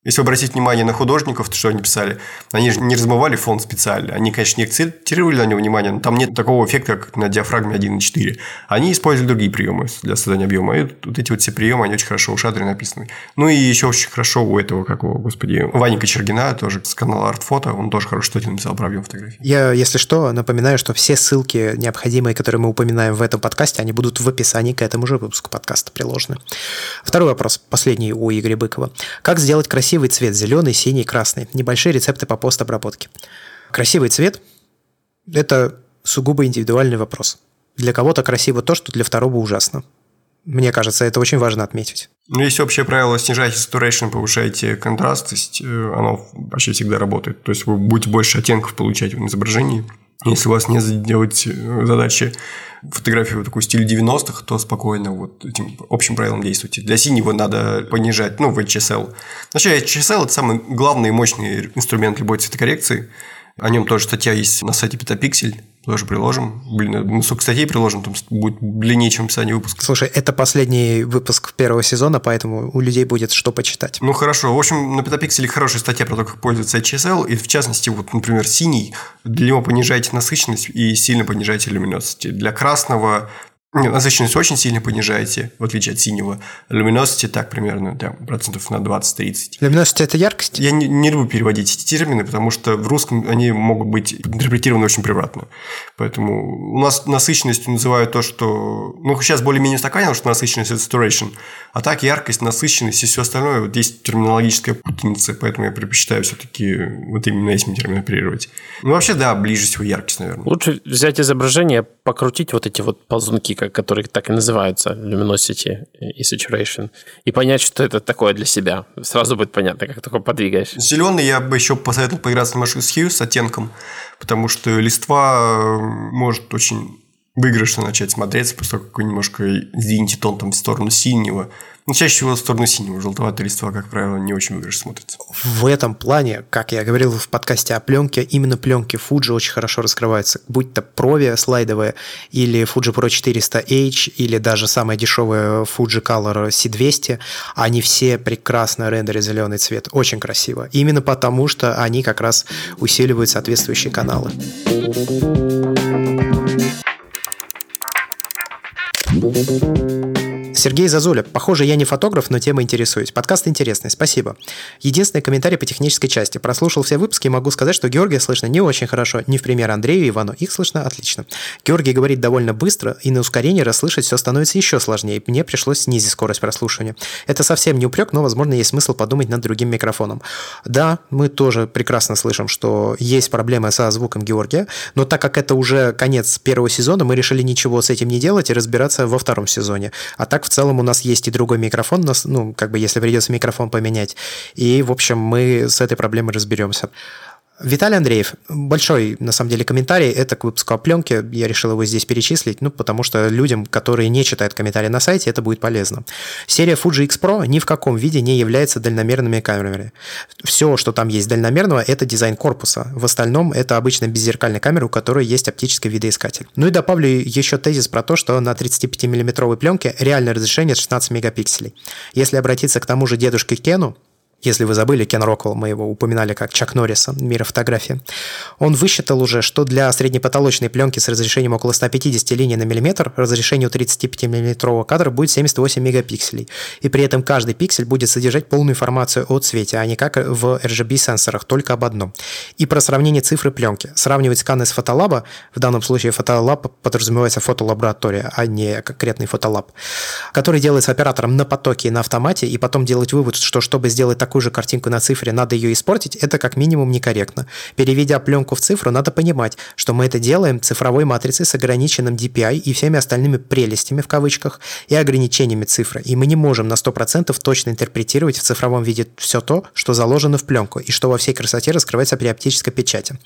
Если обратить внимание на художников, то что они писали, они же не размывали фон специально. Они, конечно, не акцентировали на него внимание, но там нет такого эффекта, как на диафрагме 1.4. Они использовали другие приемы для создания объема. И вот эти вот все приемы, они очень хорошо у Шадри написаны. Ну и еще очень хорошо у этого, как его, господи, Вани Кочергина, тоже с канала Артфото, он тоже хорошо что-то написал про объем фотографий. Я, если что, напоминаю, что все ссылки необходимые, которые мы упоминаем в этом подкасте, они будут в описании к этому же выпуску подкаста приложены. Второй вопрос, последний у Игоря Быкова. Как сделать красивый красивый цвет – зеленый, синий, красный. Небольшие рецепты по постобработке. Красивый цвет – это сугубо индивидуальный вопрос. Для кого-то красиво то, что для второго ужасно. Мне кажется, это очень важно отметить. Ну, есть общее правило, снижайте saturation, повышайте контрастность, э, оно почти всегда работает. То есть вы будете больше оттенков получать в изображении – если у вас не делать э, задачи фотографию в такой стиле 90-х, то спокойно вот этим общим правилам действуйте. Для синего надо понижать, ну, в HSL. Вообще, HSL – это самый главный и мощный инструмент любой цветокоррекции. О нем тоже статья есть на сайте Petapixel тоже приложим. Блин, мы сколько статей приложим, там будет длиннее, чем описание выпуска. Слушай, это последний выпуск первого сезона, поэтому у людей будет что почитать. Ну, хорошо. В общем, на Петапикселе хорошая статья про то, как пользоваться HSL, и в частности, вот, например, синий, для него понижайте насыщенность и сильно понижайте люминосити. Для красного Насыщенность очень сильно понижаете, в отличие от синего. Luminosity так примерно, да, процентов на 20-30. Luminosity – это яркость? Я не, не люблю переводить эти термины, потому что в русском они могут быть интерпретированы очень превратно. Поэтому у нас насыщенностью называют то, что... Ну, сейчас более-менее устаканилось, что насыщенность – это saturation. А так яркость, насыщенность и все остальное, вот есть терминологическая путаница, поэтому я предпочитаю все-таки вот именно этим термином оперировать. Ну, вообще, да, ближе всего яркость, наверное. Лучше взять изображение, покрутить вот эти вот ползунки, которые так и называются, luminosity и saturation, и понять, что это такое для себя. Сразу будет понятно, как такое подвигаешь. Зеленый я бы еще посоветовал поиграться машину с Hue с оттенком, потому что листва может очень выигрышно начать смотреться, после того, как немножко сдвинете тон там в сторону синего, ну, чаще всего в сторону синего. Желтоватые листва, как правило, не очень выигрышно смотрятся. В этом плане, как я говорил в подкасте о пленке, именно пленки Fuji очень хорошо раскрываются. Будь то Provi слайдовые, или Fuji Pro 400H, или даже самая дешевая Fuji Color C200, они все прекрасно рендерят зеленый цвет. Очень красиво. Именно потому, что они как раз усиливают соответствующие каналы. Thank you. Сергей Зазуля. Похоже, я не фотограф, но тема интересуюсь. Подкаст интересный, спасибо. Единственный комментарий по технической части. Прослушал все выпуски и могу сказать, что Георгия слышно не очень хорошо. Не в пример Андрею и Ивану. Их слышно отлично. Георгий говорит довольно быстро, и на ускорении расслышать все становится еще сложнее. Мне пришлось снизить скорость прослушивания. Это совсем не упрек, но, возможно, есть смысл подумать над другим микрофоном. Да, мы тоже прекрасно слышим, что есть проблемы со звуком Георгия, но так как это уже конец первого сезона, мы решили ничего с этим не делать и разбираться во втором сезоне. А так, в целом, у нас есть и другой микрофон, ну, как бы, если придется микрофон поменять. И, в общем, мы с этой проблемой разберемся. Виталий Андреев, большой, на самом деле, комментарий, это к выпуску о пленке, я решил его здесь перечислить, ну, потому что людям, которые не читают комментарии на сайте, это будет полезно. Серия Fuji X Pro ни в каком виде не является дальномерными камерами. Все, что там есть дальномерного, это дизайн корпуса. В остальном это обычно беззеркальная камера, у которой есть оптический видоискатель. Ну и добавлю еще тезис про то, что на 35 миллиметровой пленке реальное разрешение 16 мегапикселей. Если обратиться к тому же дедушке Кену, если вы забыли, Кен Роквелл, мы его упоминали как Чак Норриса, мира фотографии, он высчитал уже, что для среднепотолочной пленки с разрешением около 150 линий на миллиметр разрешение у 35 миллиметрового кадра будет 78 мегапикселей. И при этом каждый пиксель будет содержать полную информацию о цвете, а не как в RGB-сенсорах, только об одном. И про сравнение цифры пленки. Сравнивать сканы с фотолаба, в данном случае фотолаб подразумевается фотолаборатория, а не конкретный фотолаб, который делается оператором на потоке и на автомате, и потом делать вывод, что чтобы сделать так такую же картинку на цифре, надо ее испортить, это как минимум некорректно. Переведя пленку в цифру, надо понимать, что мы это делаем цифровой матрицей с ограниченным DPI и всеми остальными прелестями в кавычках и ограничениями цифры. И мы не можем на 100% точно интерпретировать в цифровом виде все то, что заложено в пленку и что во всей красоте раскрывается при оптической печати.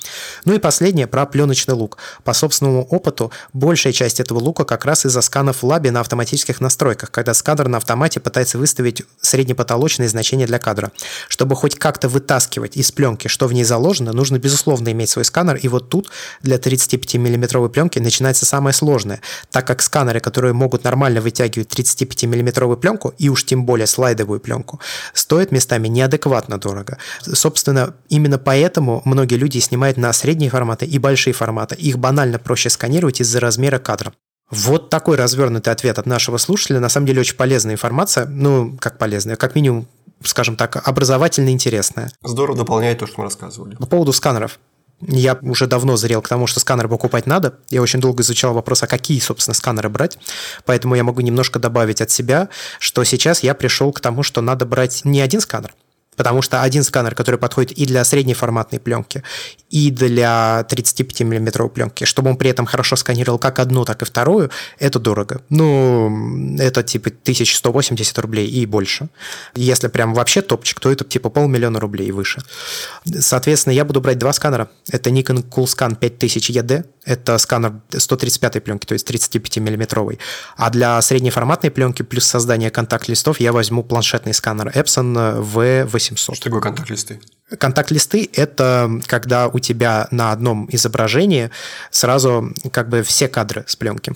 Ну и последнее про пленочный лук. По собственному опыту, большая часть этого лука как раз из-за сканов в лабе на автоматических настройках, когда сканер на автомате пытается выставить среднепотолочные значения для кадра. Чтобы хоть как-то вытаскивать из пленки, что в ней заложено, нужно, безусловно, иметь свой сканер. И вот тут для 35 миллиметровой пленки начинается самое сложное, так как сканеры, которые могут нормально вытягивать 35 миллиметровую пленку, и уж тем более слайдовую пленку, стоят местами неадекватно дорого. Собственно, именно поэтому многие люди снимают на средние форматы и большие форматы. Их банально проще сканировать из-за размера кадра. Вот такой развернутый ответ от нашего слушателя. На самом деле очень полезная информация. Ну, как полезная, как минимум скажем так, образовательно интересная. Здорово дополняет то, что мы рассказывали. По поводу сканеров. Я уже давно зрел к тому, что сканер покупать надо. Я очень долго изучал вопрос, а какие, собственно, сканеры брать. Поэтому я могу немножко добавить от себя, что сейчас я пришел к тому, что надо брать не один сканер, Потому что один сканер, который подходит и для среднеформатной пленки, и для 35 миллиметровой пленки, чтобы он при этом хорошо сканировал как одну, так и вторую, это дорого. Ну, это типа 1180 рублей и больше. Если прям вообще топчик, то это типа полмиллиона рублей и выше. Соответственно, я буду брать два сканера. Это Nikon Coolscan 5000 ED, это сканер 135 пленки, то есть 35 миллиметровый. А для среднеформатной пленки плюс создание контакт-листов я возьму планшетный сканер Epson V800. Что такое контакт-листы? Контакт-листы – это когда у тебя на одном изображении сразу как бы все кадры с пленки.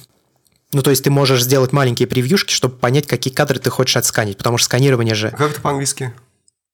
Ну, то есть ты можешь сделать маленькие превьюшки, чтобы понять, какие кадры ты хочешь отсканить, потому что сканирование же... А как это по-английски?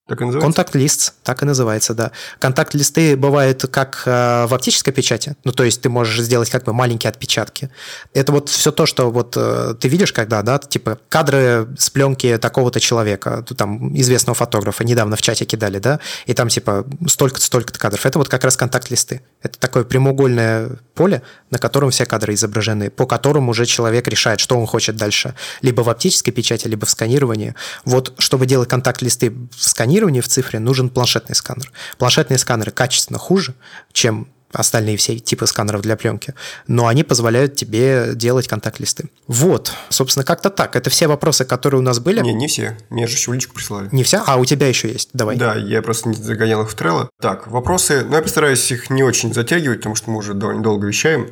Так и называется? Контакт-лист, так и называется, да. Контакт-листы бывают как э, в оптической печати, ну, то есть ты можешь сделать как бы маленькие отпечатки. Это вот все то, что вот э, ты видишь, когда, да, типа кадры с пленки такого-то человека, там, известного фотографа, недавно в чате кидали, да, и там типа столько-то, столько-то кадров. Это вот как раз контакт-листы. Это такое прямоугольное поле, на котором все кадры изображены, по которому уже человек решает, что он хочет дальше. Либо в оптической печати, либо в сканировании. Вот, чтобы делать контакт-листы в сканировании, сканировании в цифре нужен планшетный сканер. Планшетные сканеры качественно хуже, чем остальные все типы сканеров для пленки, но они позволяют тебе делать контакт-листы. Вот, собственно, как-то так. Это все вопросы, которые у нас были. Не, не все. Мне же еще уличку присылали. Не все? А у тебя еще есть. Давай. Да, я просто не загонял их в Trello. Так, вопросы. Ну, я постараюсь их не очень затягивать, потому что мы уже довольно долго вещаем.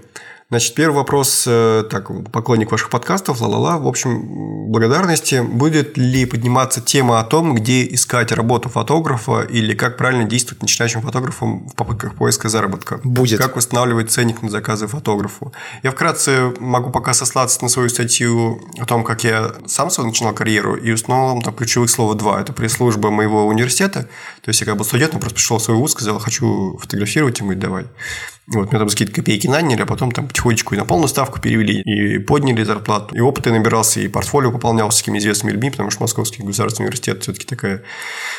Значит, первый вопрос, э, так, поклонник ваших подкастов, ла-ла-ла, в общем, благодарности. Будет ли подниматься тема о том, где искать работу фотографа или как правильно действовать начинающим фотографам в попытках поиска заработка? Будет. Как восстанавливать ценник на заказы фотографу? Я вкратце могу пока сослаться на свою статью о том, как я сам начинал карьеру, и основном там ключевых слова два. Это пресс-служба моего университета, то есть я как бы студентом просто пришел в свой вуз, сказал, хочу фотографировать, ему давай. Вот, мне там какие-то копейки наняли, а потом там потихонечку и на полную ставку перевели, и подняли зарплату, и опыт набирался, и портфолио пополнялся такими известными людьми, потому что Московский государственный университет все-таки такая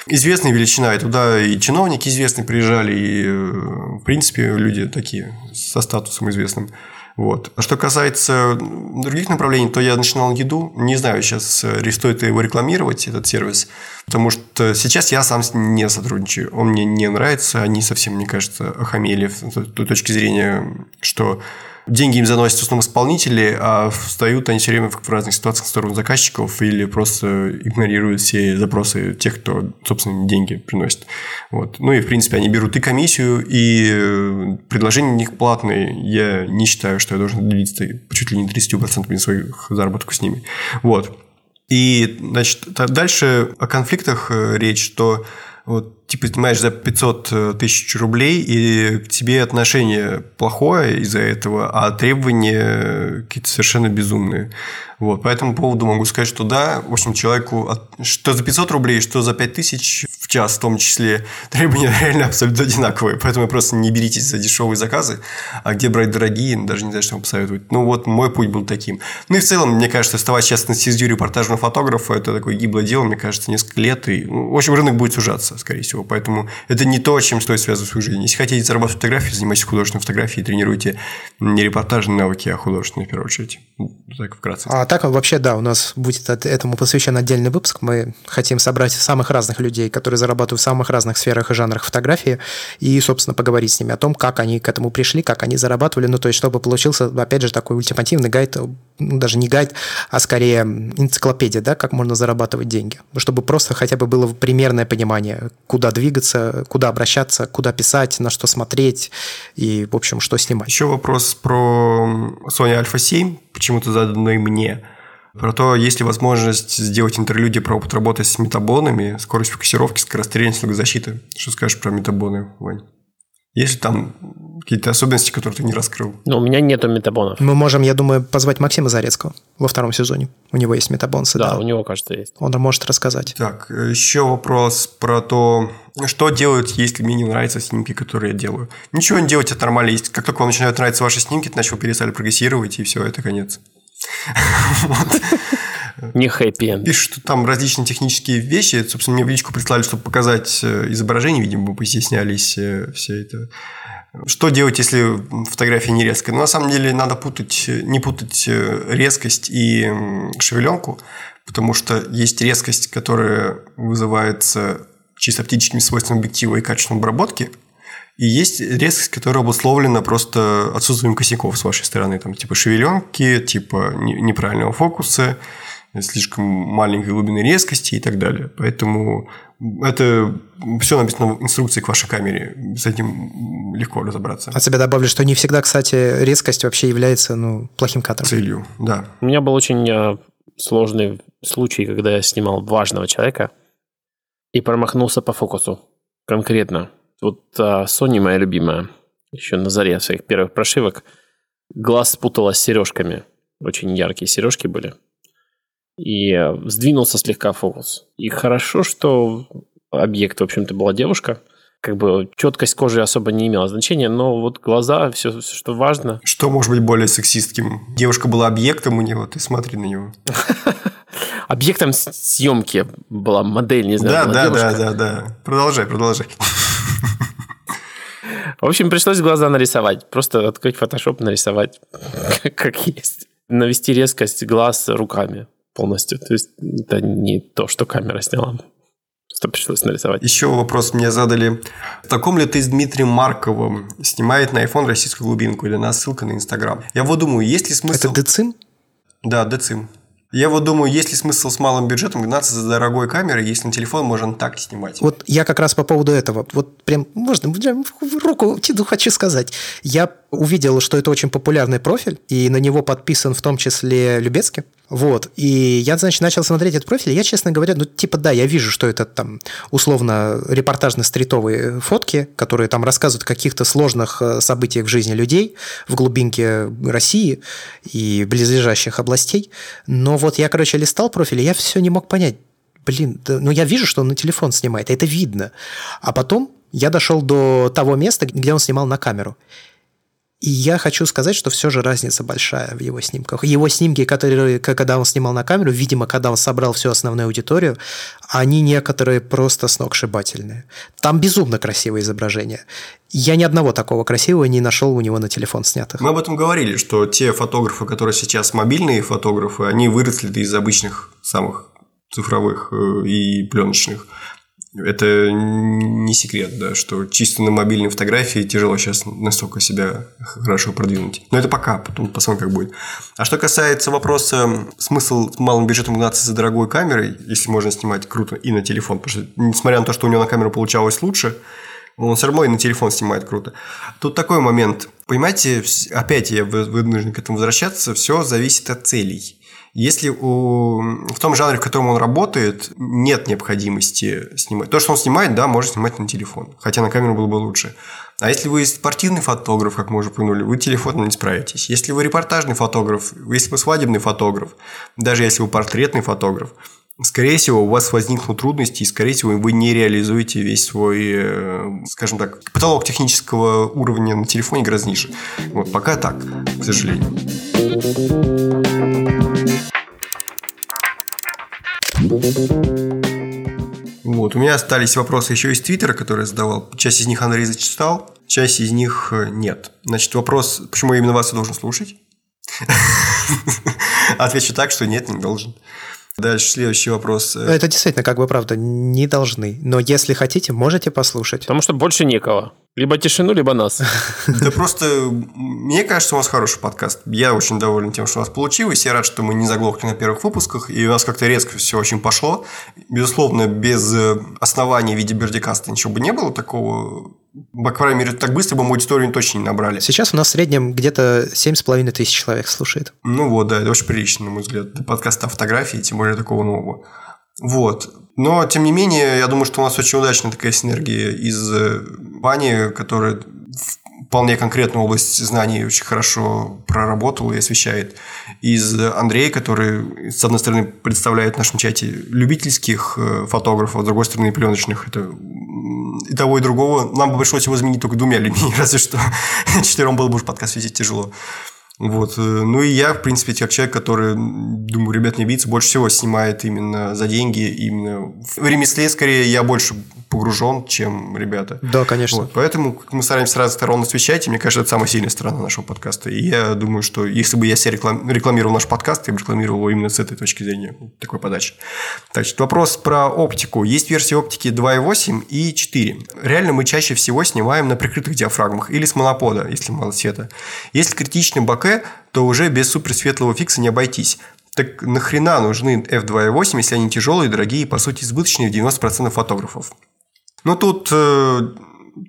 известная величина, и туда и чиновники известные приезжали, и, э, в принципе, люди такие со статусом известным. Вот. А что касается других направлений, то я начинал еду. Не знаю, сейчас э, стоит его рекламировать, этот сервис, потому что сейчас я сам не сотрудничаю. Он мне не нравится, они совсем, мне кажется, охамели с той точки зрения, что деньги им заносят в основном исполнители, а встают они все время в разных ситуациях в сторону заказчиков или просто игнорируют все запросы тех, кто, собственно, деньги приносит. Вот. Ну и, в принципе, они берут и комиссию, и предложения у них платные. Я не считаю, что я должен делиться чуть ли не 30% своих заработков с ними. Вот. И, значит, дальше о конфликтах э, речь, что вот, типа, снимаешь за 500 э, тысяч рублей, и к тебе отношение плохое из-за этого, а требования какие-то совершенно безумные. Вот, по этому поводу могу сказать, что да, в общем, человеку что за 500 рублей, что за 5000 в час в том числе, требования реально абсолютно одинаковые. Поэтому просто не беритесь за дешевые заказы, а где брать дорогие, даже не знаю, что вам посоветовать. Ну, вот мой путь был таким. Ну, и в целом, мне кажется, оставать сейчас на стезю репортажного фотографа, это такое гиблое дело, мне кажется, несколько лет. И, ну, в общем, рынок будет сужаться, скорее всего. Поэтому это не то, чем стоит связывать свою жизнь. Если хотите зарабатывать фотографии, занимайтесь художественной фотографией, тренируйте не репортажные навыки, а художественные, в первую очередь. Так вкратце. А так вообще, да, у нас будет этому посвящен отдельный выпуск. Мы хотим собрать самых разных людей, которые зарабатывают в самых разных сферах и жанрах фотографии, и, собственно, поговорить с ними о том, как они к этому пришли, как они зарабатывали, ну, то есть, чтобы получился, опять же, такой ультимативный гайд, ну, даже не гайд, а скорее энциклопедия, да, как можно зарабатывать деньги, чтобы просто хотя бы было примерное понимание, куда двигаться, куда обращаться, куда писать, на что смотреть и, в общем, что снимать. Еще вопрос про Sony Alpha 7, почему-то заданный мне. Про то, есть ли возможность сделать интерлюдии про опыт работы с метабонами, скорость фокусировки, скорострельность, защиты. Что скажешь про метабоны, Вань? Есть ли там какие-то особенности, которые ты не раскрыл? Ну, у меня нету метабонов. Мы можем, я думаю, позвать Максима Зарецкого во втором сезоне. У него есть метабонсы. Да, да, у него, кажется, есть. Он может рассказать. Так, еще вопрос про то, что делать, если мне не нравятся снимки, которые я делаю. Ничего не делать, это нормально. Есть, как только вам начинают нравиться ваши снимки, ты начал перестали прогрессировать, и все, это конец. Не хэппи Пишут, что там различные технические вещи. Собственно, мне в личку прислали, чтобы показать э, изображение. Видимо, вы постеснялись э, все это. Что делать, если фотография не резкая? Ну, на самом деле, надо путать, не путать э, резкость и шевеленку, потому что есть резкость, которая вызывается чисто оптическими свойствами объектива и качеством обработки – и есть резкость, которая обусловлена просто отсутствием косяков с вашей стороны. Там, типа шевеленки, типа неправильного фокуса, слишком маленькой глубины резкости и так далее. Поэтому это все написано в инструкции к вашей камере. С этим легко разобраться. От себя добавлю, что не всегда, кстати, резкость вообще является ну, плохим кадром. Целью, да. У меня был очень э, сложный случай, когда я снимал важного человека и промахнулся по фокусу конкретно. Вот а, Sony моя любимая, еще на заре своих первых прошивок, глаз спуталась с сережками. Очень яркие сережки были. И э, сдвинулся слегка фокус. И хорошо, что объект, в общем-то, была девушка. Как бы четкость кожи особо не имела значения, но вот глаза, все, что важно. Что может быть более сексистским? Девушка была объектом у него, ты смотри на него. Объектом съемки была модель, не знаю. Да, да, да, да, да. Продолжай, продолжай. В общем, пришлось глаза нарисовать. Просто открыть фотошоп, нарисовать как есть. Навести резкость глаз руками полностью. То есть это не то, что камера сняла. Просто пришлось нарисовать. Еще вопрос мне задали. Таком ли ты с Дмитрием Марковым снимает на iPhone российскую глубинку или на ссылка на Инстаграм? Я вот думаю, есть ли смысл... Это Децим? Да, Децим. Я вот думаю, есть ли смысл с малым бюджетом гнаться за дорогой камерой, если на телефон можно так снимать? Вот я как раз по поводу этого. Вот прям, можно, в руку тяну, хочу сказать. Я увидел, что это очень популярный профиль, и на него подписан в том числе Любецкий. Вот. И я, значит, начал смотреть этот профиль, и я, честно говоря, ну, типа, да, я вижу, что это там условно репортажно-стритовые фотки, которые там рассказывают о каких-то сложных э, событиях в жизни людей в глубинке России и близлежащих областей. Но вот я, короче, листал профиль, и я все не мог понять, блин, да, ну я вижу, что он на телефон снимает, это видно. А потом я дошел до того места, где он снимал на камеру. И я хочу сказать, что все же разница большая в его снимках. Его снимки, которые, когда он снимал на камеру, видимо, когда он собрал всю основную аудиторию, они некоторые просто сногсшибательные. Там безумно красивое изображение. Я ни одного такого красивого не нашел у него на телефон снятых. Мы об этом говорили, что те фотографы, которые сейчас мобильные фотографы, они выросли из обычных самых цифровых э, и пленочных. Это не секрет, да, что чисто на мобильной фотографии тяжело сейчас настолько себя хорошо продвинуть. Но это пока, потом посмотрим, как будет. А что касается вопроса, смысл малым бюджетом гнаться за дорогой камерой, если можно снимать круто и на телефон, потому что, несмотря на то, что у него на камеру получалось лучше, он все равно и на телефон снимает круто. Тут такой момент. Понимаете, опять я вынужден к этому возвращаться, все зависит от целей. Если у, в том жанре, в котором он работает, нет необходимости снимать. То, что он снимает, да, можно снимать на телефон. Хотя на камеру было бы лучше. А если вы спортивный фотограф, как мы уже упомянули, вы телефоном не справитесь. Если вы репортажный фотограф, если вы свадебный фотограф, даже если вы портретный фотограф, скорее всего, у вас возникнут трудности, и, скорее всего, вы не реализуете весь свой, э, скажем так, потолок технического уровня на телефоне гораздо ниже. Вот, пока так, к сожалению. Вот, у меня остались вопросы еще из Твиттера, которые я задавал. Часть из них Андрей зачитал, часть из них э, нет. Значит, вопрос, почему именно вас я должен слушать? Отвечу так, что нет, не должен. Дальше следующий вопрос. Это действительно, как бы правда, не должны. Но если хотите, можете послушать. Потому что больше некого. Либо тишину, либо нас. Да просто, мне кажется, у вас хороший подкаст. Я очень доволен тем, что у нас получилось. Я рад, что мы не заглохли на первых выпусках, и у нас как-то резко все очень пошло. Безусловно, без э, основания в виде бердикаста ничего бы не было такого по крайней мере, так быстро бы мы аудиторию точно не набрали. Сейчас у нас в среднем где-то 7,5 тысяч человек слушает. Ну вот, да, это очень прилично, на мой взгляд. Подкаст о фотографии, тем более такого нового. Вот. Но, тем не менее, я думаю, что у нас очень удачная такая синергия из Вани, э, которая вполне конкретную область знаний очень хорошо проработал и освещает. Из Андрея, который, с одной стороны, представляет в нашем чате любительских э, фотографов, а с другой стороны, пленочных. Это и того, и другого. Нам бы пришлось его заменить только двумя людьми, разве что четвером было бы уже подкаст вести тяжело. Вот. Э, ну и я, в принципе, как человек, который, думаю, ребят не биться, больше всего снимает именно за деньги, именно в ремесле, скорее, я больше погружен, чем ребята. Да, конечно. Вот. Поэтому мы стараемся с разных сторон освещать, и мне кажется, это самая сильная сторона нашего подкаста. И я думаю, что если бы я себя реклам... рекламировал наш подкаст, я бы рекламировал его именно с этой точки зрения, такой подачи. Значит, вопрос про оптику. Есть версии оптики 2.8 и 4. Реально мы чаще всего снимаем на прикрытых диафрагмах или с монопода, если мало света. Если критичный то уже без суперсветлого фикса не обойтись. Так нахрена нужны f2.8, если они тяжелые, дорогие и, по сути, избыточные в 90% фотографов? Ну, тут э,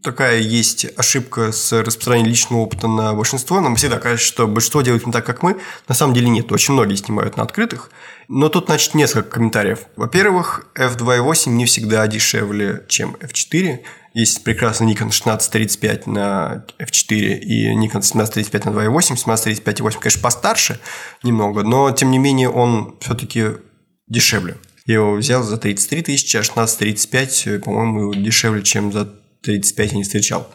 такая есть ошибка с распространением личного опыта на большинство. Нам всегда кажется, что большинство делают не так, как мы. На самом деле нет. Очень многие снимают на открытых. Но тут, значит, несколько комментариев. Во-первых, f2.8 не всегда дешевле, чем f4. Есть прекрасный Nikon 1635 на f4 и Nikon 1735 на 2.8. 1735 и 8, конечно, постарше немного, но, тем не менее, он все-таки дешевле. Я его взял за 33 тысячи, а 1635, э, по-моему, дешевле, чем за 35 я не встречал.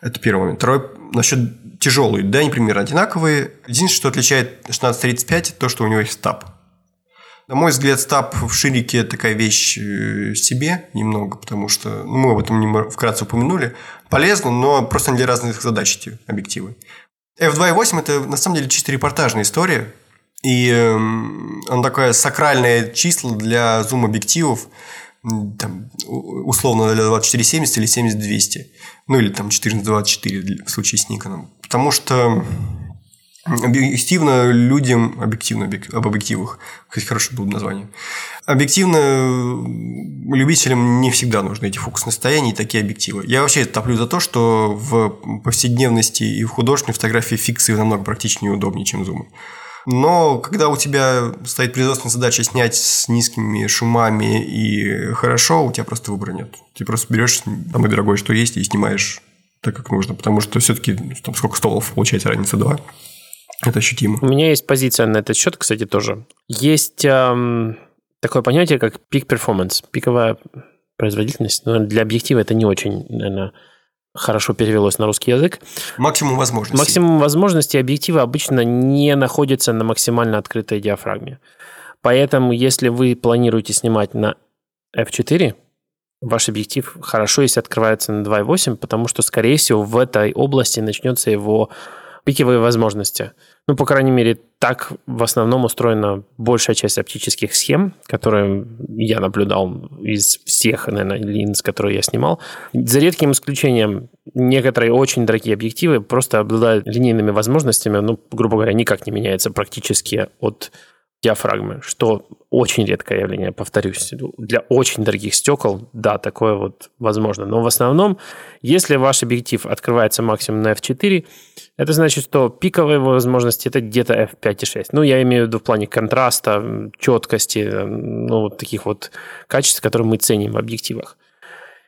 Это первый момент. Второй, насчет тяжелые. Да, они примерно одинаковые. Единственное, что отличает 1635, то, что у него есть стаб. На мой взгляд, стаб в ширике такая вещь э, себе немного, потому что ну, мы об этом вкратце упомянули. Полезно, но просто для разных задач эти объективы. F2.8 – это на самом деле чисто репортажная история. И э, он такое сакральное число для зум-объективов, там, условно для 2470 или 70-200. Ну, или там 1424 в случае с Никоном. Потому что Объективно людям, объективно об объективах, кстати, хорошее было бы название. Объективно любителям не всегда нужны эти фокусные состояния и такие объективы. Я вообще топлю за то, что в повседневности и в художественной фотографии фиксы намного практичнее и удобнее, чем зумы. Но когда у тебя стоит производственная задача снять с низкими шумами и хорошо, у тебя просто выбора нет. Ты просто берешь самое дорогое, что есть, и снимаешь так, как нужно. Потому что все-таки там сколько столов получается разница два. Это ощутимо. У меня есть позиция на этот счет, кстати, тоже. Есть эм, такое понятие, как peak performance, пиковая производительность. Но для объектива это не очень, наверное, хорошо перевелось на русский язык. Максимум возможностей. Максимум возможностей объектива обычно не находится на максимально открытой диафрагме. Поэтому, если вы планируете снимать на f4, ваш объектив хорошо, если открывается на 2.8, потому что, скорее всего, в этой области начнется его пиковые возможности. Ну, по крайней мере, так в основном устроена большая часть оптических схем, которые я наблюдал из всех, наверное, линз, которые я снимал. За редким исключением, некоторые очень дорогие объективы просто обладают линейными возможностями, ну, грубо говоря, никак не меняются практически от диафрагмы, что очень редкое явление, повторюсь. Для очень дорогих стекол, да, такое вот возможно. Но в основном, если ваш объектив открывается максимум на f4, это значит, что пиковые возможности это где-то f5,6. Ну, я имею в виду в плане контраста, четкости, ну, вот таких вот качеств, которые мы ценим в объективах.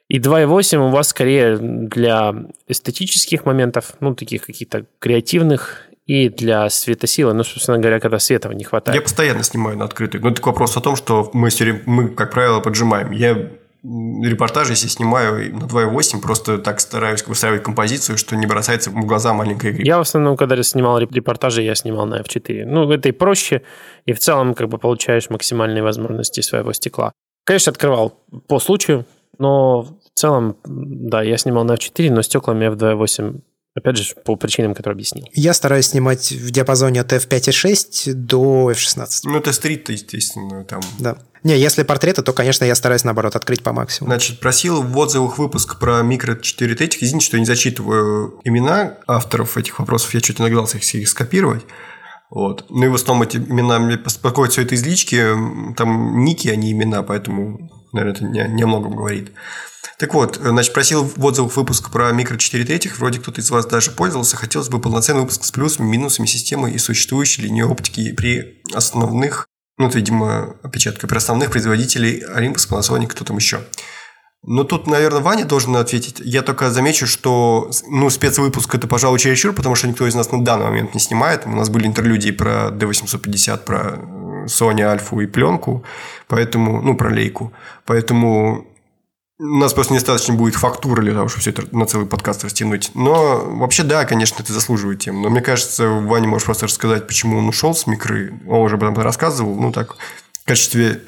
И 2.8 у вас скорее для эстетических моментов, ну, таких каких-то креативных и для светосилы, ну, собственно говоря, когда света не хватает. Я постоянно снимаю на открытый. Но это вопрос о том, что мы, мы как правило, поджимаем. Я репортажи, если снимаю на 2.8, просто так стараюсь выстраивать композицию, что не бросается в глаза маленькая игра. Я в основном, когда снимал репортажи, я снимал на F4. Ну, это и проще, и в целом как бы получаешь максимальные возможности своего стекла. Конечно, открывал по случаю, но в целом, да, я снимал на F4, но стеклами F2.8 Опять же, по причинам, которые объяснил. Я стараюсь снимать в диапазоне от f5.6 до f16. Ну, это стрит, естественно, там. Да. Не, если портреты, то, конечно, я стараюсь, наоборот, открыть по максимуму. Значит, просил в отзывах выпуск про микро 4 тетик. Извините, что я не зачитываю имена авторов этих вопросов. Я чуть иногдался их, их скопировать. Вот. Ну и в основном эти имена мне беспокоят все это из лички. Там ники, а не имена, поэтому, наверное, это не, не о многом говорит. Так вот, значит, просил в отзывах выпуск про микро 4 третьих. Вроде кто-то из вас даже пользовался. Хотелось бы полноценный выпуск с плюсами, минусами системы и существующей линии оптики при основных, ну, это, видимо, опечатка, при основных производителей Olympus, Panasonic, кто там еще. Ну, тут, наверное, Ваня должен ответить. Я только замечу, что ну, спецвыпуск это, пожалуй, чересчур, потому что никто из нас на данный момент не снимает. У нас были интерлюдии про D850, про Sony Альфу и пленку, поэтому, ну, про лейку. Поэтому у нас просто недостаточно будет фактуры для того, чтобы все это на целый подкаст растянуть. Но вообще, да, конечно, это заслуживает тем. Но мне кажется, Ваня можешь просто рассказать, почему он ушел с микры. Он уже об этом рассказывал. Ну, так, в качестве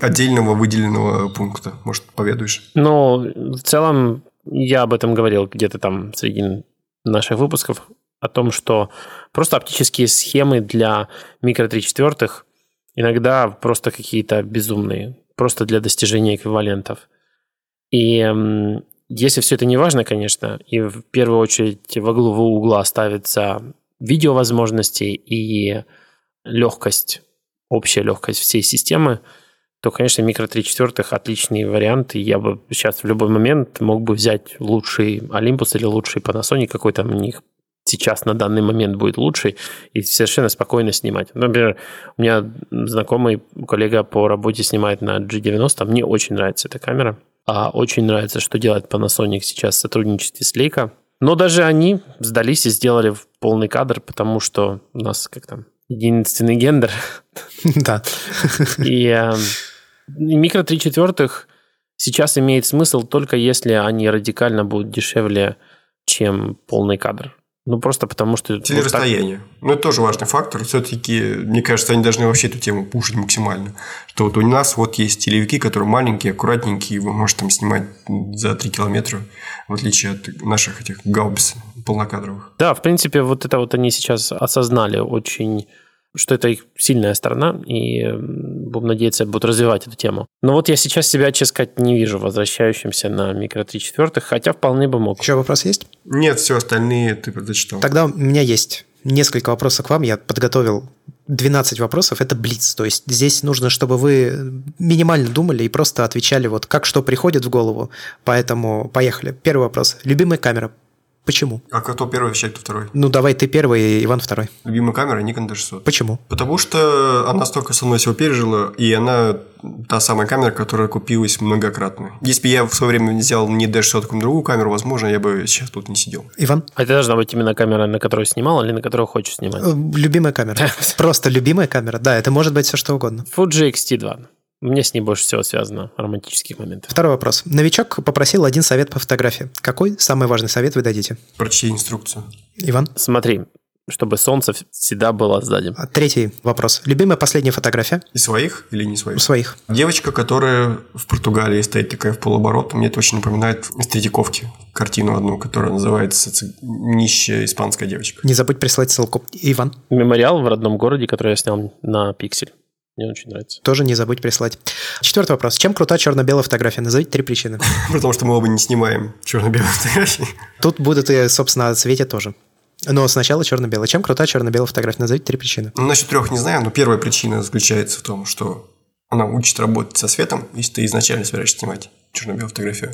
отдельного выделенного пункта. Может, поведаешь? Ну, в целом, я об этом говорил где-то там среди наших выпусков, о том, что просто оптические схемы для микро 3 четвертых иногда просто какие-то безумные, просто для достижения эквивалентов. И если все это не важно, конечно, и в первую очередь во главу угла ставится видеовозможности и легкость, общая легкость всей системы, то, конечно, микро 3 четвертых отличный вариант. И я бы сейчас в любой момент мог бы взять лучший Olympus или лучший Panasonic, какой там у них сейчас на данный момент будет лучший, и совершенно спокойно снимать. Например, у меня знакомый коллега по работе снимает на G90, мне очень нравится эта камера. А очень нравится, что делает Panasonic сейчас в сотрудничестве с Leica. Но даже они сдались и сделали полный кадр, потому что у нас как там единственный гендер. Да. И э, микро 3 четвертых сейчас имеет смысл только если они радикально будут дешевле, чем полный кадр. Ну, просто потому что... Телерасстояние. Вот так... Ну, это тоже важный фактор. Все-таки, мне кажется, они должны вообще эту тему пушить максимально. Что вот у нас вот есть телевики, которые маленькие, аккуратненькие, вы можете там снимать за 3 километра, в отличие от наших этих гаубиц полнокадровых. Да, в принципе, вот это вот они сейчас осознали очень что это их сильная сторона, и будем надеяться, будут развивать эту тему. Но вот я сейчас себя, честно сказать, не вижу возвращающимся на микро 3 четвертых, хотя вполне бы мог. Еще вопрос есть? Нет, все остальные ты зачитал. Тогда у меня есть несколько вопросов к вам. Я подготовил 12 вопросов. Это блиц. То есть здесь нужно, чтобы вы минимально думали и просто отвечали вот как что приходит в голову. Поэтому поехали. Первый вопрос. Любимая камера Почему? А кто первый вещает, кто второй? Ну, давай ты первый, Иван второй. Любимая камера Nikon D600. Почему? Потому что она столько со мной всего пережила, и она та самая камера, которая купилась многократно. Если бы я в свое время взял не D600, а другую камеру, возможно, я бы сейчас тут не сидел. Иван? А это должна быть именно камера, на которую снимал, или на которую хочешь снимать? Э, любимая камера. Просто любимая камера. Да, это может быть все что угодно. Fuji X-T2. Мне с ней больше всего связано романтических моментов. Второй вопрос. Новичок попросил один совет по фотографии. Какой самый важный совет вы дадите? Прочти инструкцию. Иван? Смотри, чтобы солнце всегда было сзади. А, Третий вопрос. Любимая последняя фотография? И своих или не своих? Своих. Девочка, которая в Португалии стоит такая в полоборот, мне это очень напоминает из Третьяковки картину одну, которая называется «Ц- «Нищая испанская девочка». Не забудь прислать ссылку. Иван? Мемориал в родном городе, который я снял на пиксель. Мне очень нравится. Тоже не забудь прислать. Четвертый вопрос. Чем крута черно-белая фотография? Назовите три причины. Потому что мы оба не снимаем черно-белые фотографии. Тут будут и, собственно, о цвете тоже. Но сначала черно-белая. Чем крута черно-белая фотография? Назовите три причины. Ну, насчет трех не знаю, но первая причина заключается в том, что она учит работать со светом, если ты изначально собираешься снимать черно-белую фотографию.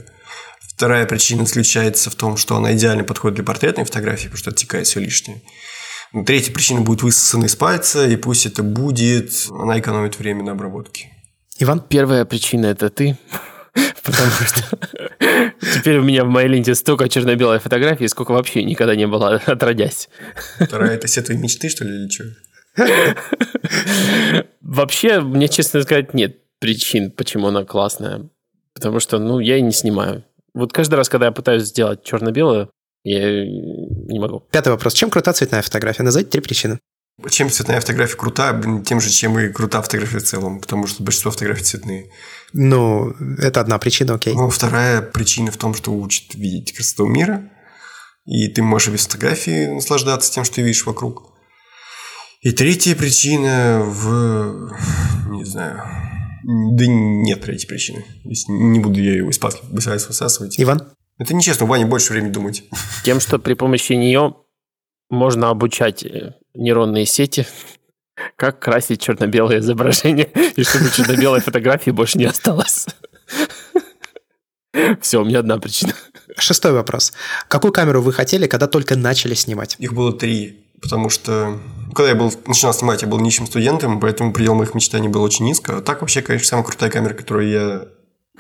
Вторая причина заключается в том, что она идеально подходит для портретной фотографии, потому что отсекает все лишнее. Третья причина будет высосана из пальца, и пусть это будет, она экономит время на обработке. Иван? Первая причина – это ты. Потому что теперь у меня в моей ленте столько черно-белой фотографий, сколько вообще никогда не было, отродясь. Вторая – это все твои мечты, что ли, или что? Вообще, мне, честно сказать, нет причин, почему она классная. Потому что, ну, я и не снимаю. Вот каждый раз, когда я пытаюсь сделать черно-белую, я не могу. Пятый вопрос. Чем крута цветная фотография? Назовите три причины. Чем цветная фотография крута, блин, тем же, чем и крута фотография в целом, потому что большинство фотографий цветные. Ну, это одна причина, окей. Ну, вторая причина в том, что учит видеть красоту мира, и ты можешь без фотографии наслаждаться тем, что ты видишь вокруг. И третья причина в... не знаю... Да нет третьей причины. Не буду я ее высасывать. Иван? Это нечестно, у Вани больше времени думать. Тем, что при помощи нее можно обучать э, нейронные сети, как красить черно-белое изображение, и чтобы черно-белой фотографии больше не осталось. Все, у меня одна причина. Шестой вопрос. Какую камеру вы хотели, когда только начали снимать? Их было три, потому что когда я был, начинал снимать, я был нищим студентом, поэтому предел моих мечтаний был очень низко. А так вообще, конечно, самая крутая камера, которую я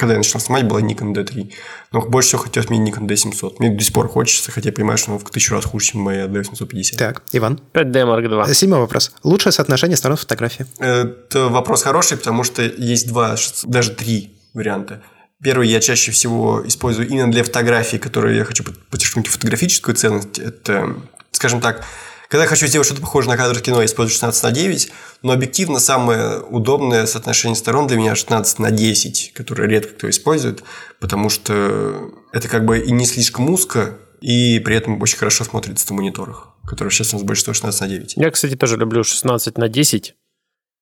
когда я начал снимать, была Nikon D3. Но больше всего хотелось мне Nikon D700. Мне до сих пор хочется, хотя я понимаю, что она в тысячу раз хуже, чем моя D750. Так, Иван. 5D Mark II. Седьмой вопрос. Лучшее соотношение сторон фотографии? Это вопрос хороший, потому что есть два, даже три варианта. Первый я чаще всего использую именно для фотографий, которые я хочу подчеркнуть фотографическую ценность. Это, скажем так, когда я хочу сделать что-то похожее на кадр кино, я использую 16 на 9, но объективно самое удобное соотношение сторон для меня 16 на 10, которое редко кто использует, потому что это как бы и не слишком узко, и при этом очень хорошо смотрится на мониторах, которые сейчас у нас большинство 16 на 9. Я, кстати, тоже люблю 16 на 10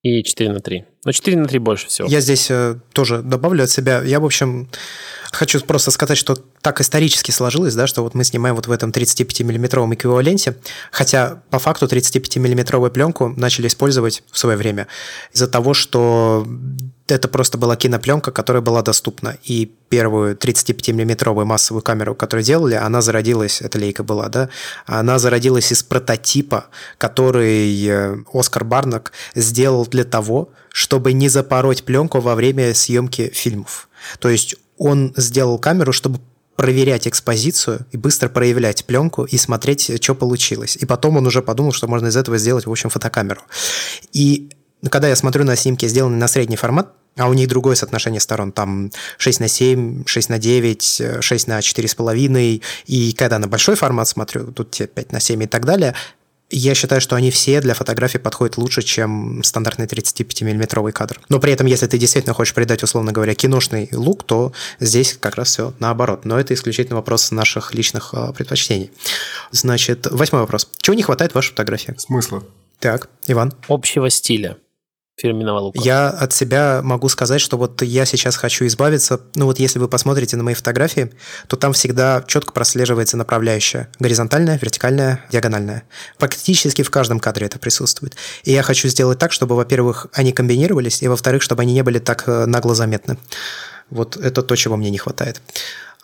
и 4 на 3. Но 4 на 3 больше всего. Я здесь э, тоже добавлю от себя. Я, в общем, хочу просто сказать, что так исторически сложилось, да, что вот мы снимаем вот в этом 35-миллиметровом эквиваленте, хотя по факту 35-миллиметровую пленку начали использовать в свое время из-за того, что это просто была кинопленка, которая была доступна. И первую 35-миллиметровую массовую камеру, которую делали, она зародилась, это лейка была, да, она зародилась из прототипа, который э, Оскар Барнак сделал для того, чтобы не запороть пленку во время съемки фильмов. То есть он сделал камеру, чтобы проверять экспозицию и быстро проявлять пленку и смотреть, что получилось. И потом он уже подумал, что можно из этого сделать, в общем, фотокамеру. И когда я смотрю на снимки, сделанные на средний формат, а у них другое соотношение сторон, там 6 на 7, 6 на 9, 6 на 4,5, и когда на большой формат смотрю, тут те 5 на 7 и так далее, я считаю, что они все для фотографий подходят лучше, чем стандартный 35-миллиметровый кадр. Но при этом, если ты действительно хочешь придать, условно говоря, киношный лук, то здесь как раз все наоборот. Но это исключительно вопрос наших личных э, предпочтений. Значит, восьмой вопрос. Чего не хватает в вашей фотографии? Смысла. Так, Иван. Общего стиля фирменного лука. Я от себя могу сказать, что вот я сейчас хочу избавиться. Ну вот если вы посмотрите на мои фотографии, то там всегда четко прослеживается направляющая. Горизонтальная, вертикальная, диагональная. Практически в каждом кадре это присутствует. И я хочу сделать так, чтобы, во-первых, они комбинировались, и, во-вторых, чтобы они не были так э, нагло заметны. Вот это то, чего мне не хватает.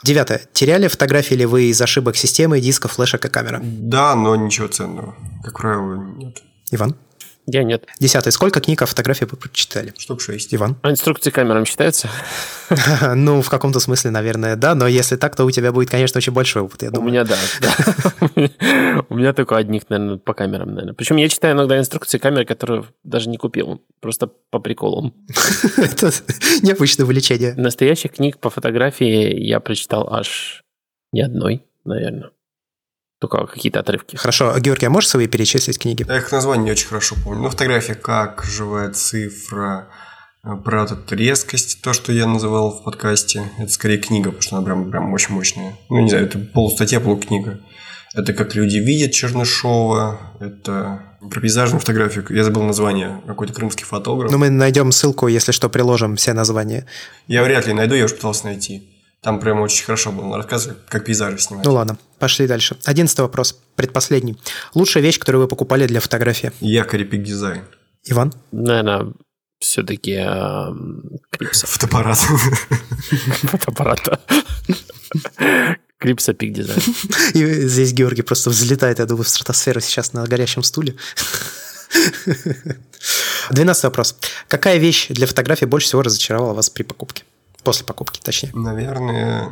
Девятое. Теряли фотографии ли вы из ошибок системы, диска, флешек и камеры? Да, но ничего ценного. Как правило, нет. Иван? Я нет. Десятый. Сколько книг о фотографии вы прочитали? Штук шесть. Иван? А инструкции камерам считаются? Ну, в каком-то смысле, наверное, да, но если так, то у тебя будет, конечно, очень большой опыт, я У думаю. меня да. да. У меня только одних, наверное, по камерам, наверное. Причем я читаю иногда инструкции камер, которые даже не купил. Просто по приколу. Это необычное увлечение. Настоящих книг по фотографии я прочитал аж ни одной, наверное. Только какие-то отрывки. Хорошо, Георгий, а можешь свои перечислить книги? Я их название не очень хорошо помню. Ну, фотография как, живая цифра, э, про эту резкость, то, что я называл в подкасте. Это скорее книга, потому что она прям, прям очень мощная. Ну, не знаю, это полустатья, полукнига. Это как люди видят Чернышова, это про пейзажную фотографию. Я забыл название, какой-то крымский фотограф. Ну, мы найдем ссылку, если что, приложим все названия. Я вряд ли найду, я уже пытался найти. Там прям очень хорошо было рассказывать, как пейзажи снимать. Ну ладно, пошли дальше. Одиннадцатый вопрос, предпоследний. Лучшая вещь, которую вы покупали для фотографии? Якорь Пик Дизайн. Иван? Наверное, все-таки Крипса. Фотоаппарат. Фотоаппарата. Крипса пик дизайн. И здесь Георгий просто взлетает, я думаю, в стратосферу сейчас на горящем стуле. Двенадцатый вопрос. Какая вещь для фотографии больше всего разочаровала вас при покупке? После покупки, точнее. Наверное,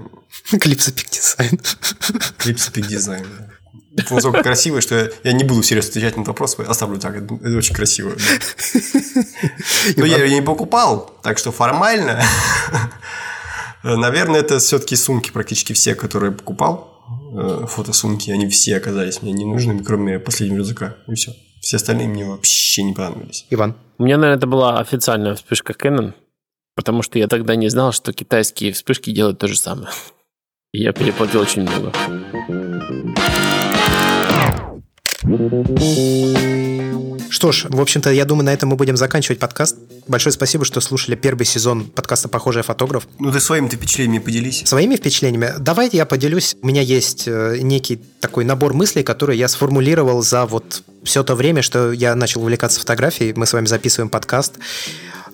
Клипсы пик дизайн. клипс Пик Дизайн. да. Это настолько красиво, что я, я не буду серьезно отвечать на этот вопрос, оставлю так. Это, это очень красиво. Но я ее не покупал, так что формально, наверное, это все-таки сумки практически все, которые я покупал. Э, Фотосумки, они все оказались мне ненужными, кроме последнего рюкзака. И все. Все остальные мне вообще не понадобились. Иван? У меня, наверное, это была официальная вспышка Canon, потому что я тогда не знал, что китайские вспышки делают то же самое. Я переплатил очень много. Что ж, в общем-то, я думаю, на этом мы будем заканчивать подкаст. Большое спасибо, что слушали первый сезон подкаста «Похожий фотограф». Ну, ты своими-то впечатлениями поделись. Своими впечатлениями. Давайте я поделюсь. У меня есть э, некий такой набор мыслей, который я сформулировал за вот все то время, что я начал увлекаться фотографией. Мы с вами записываем подкаст.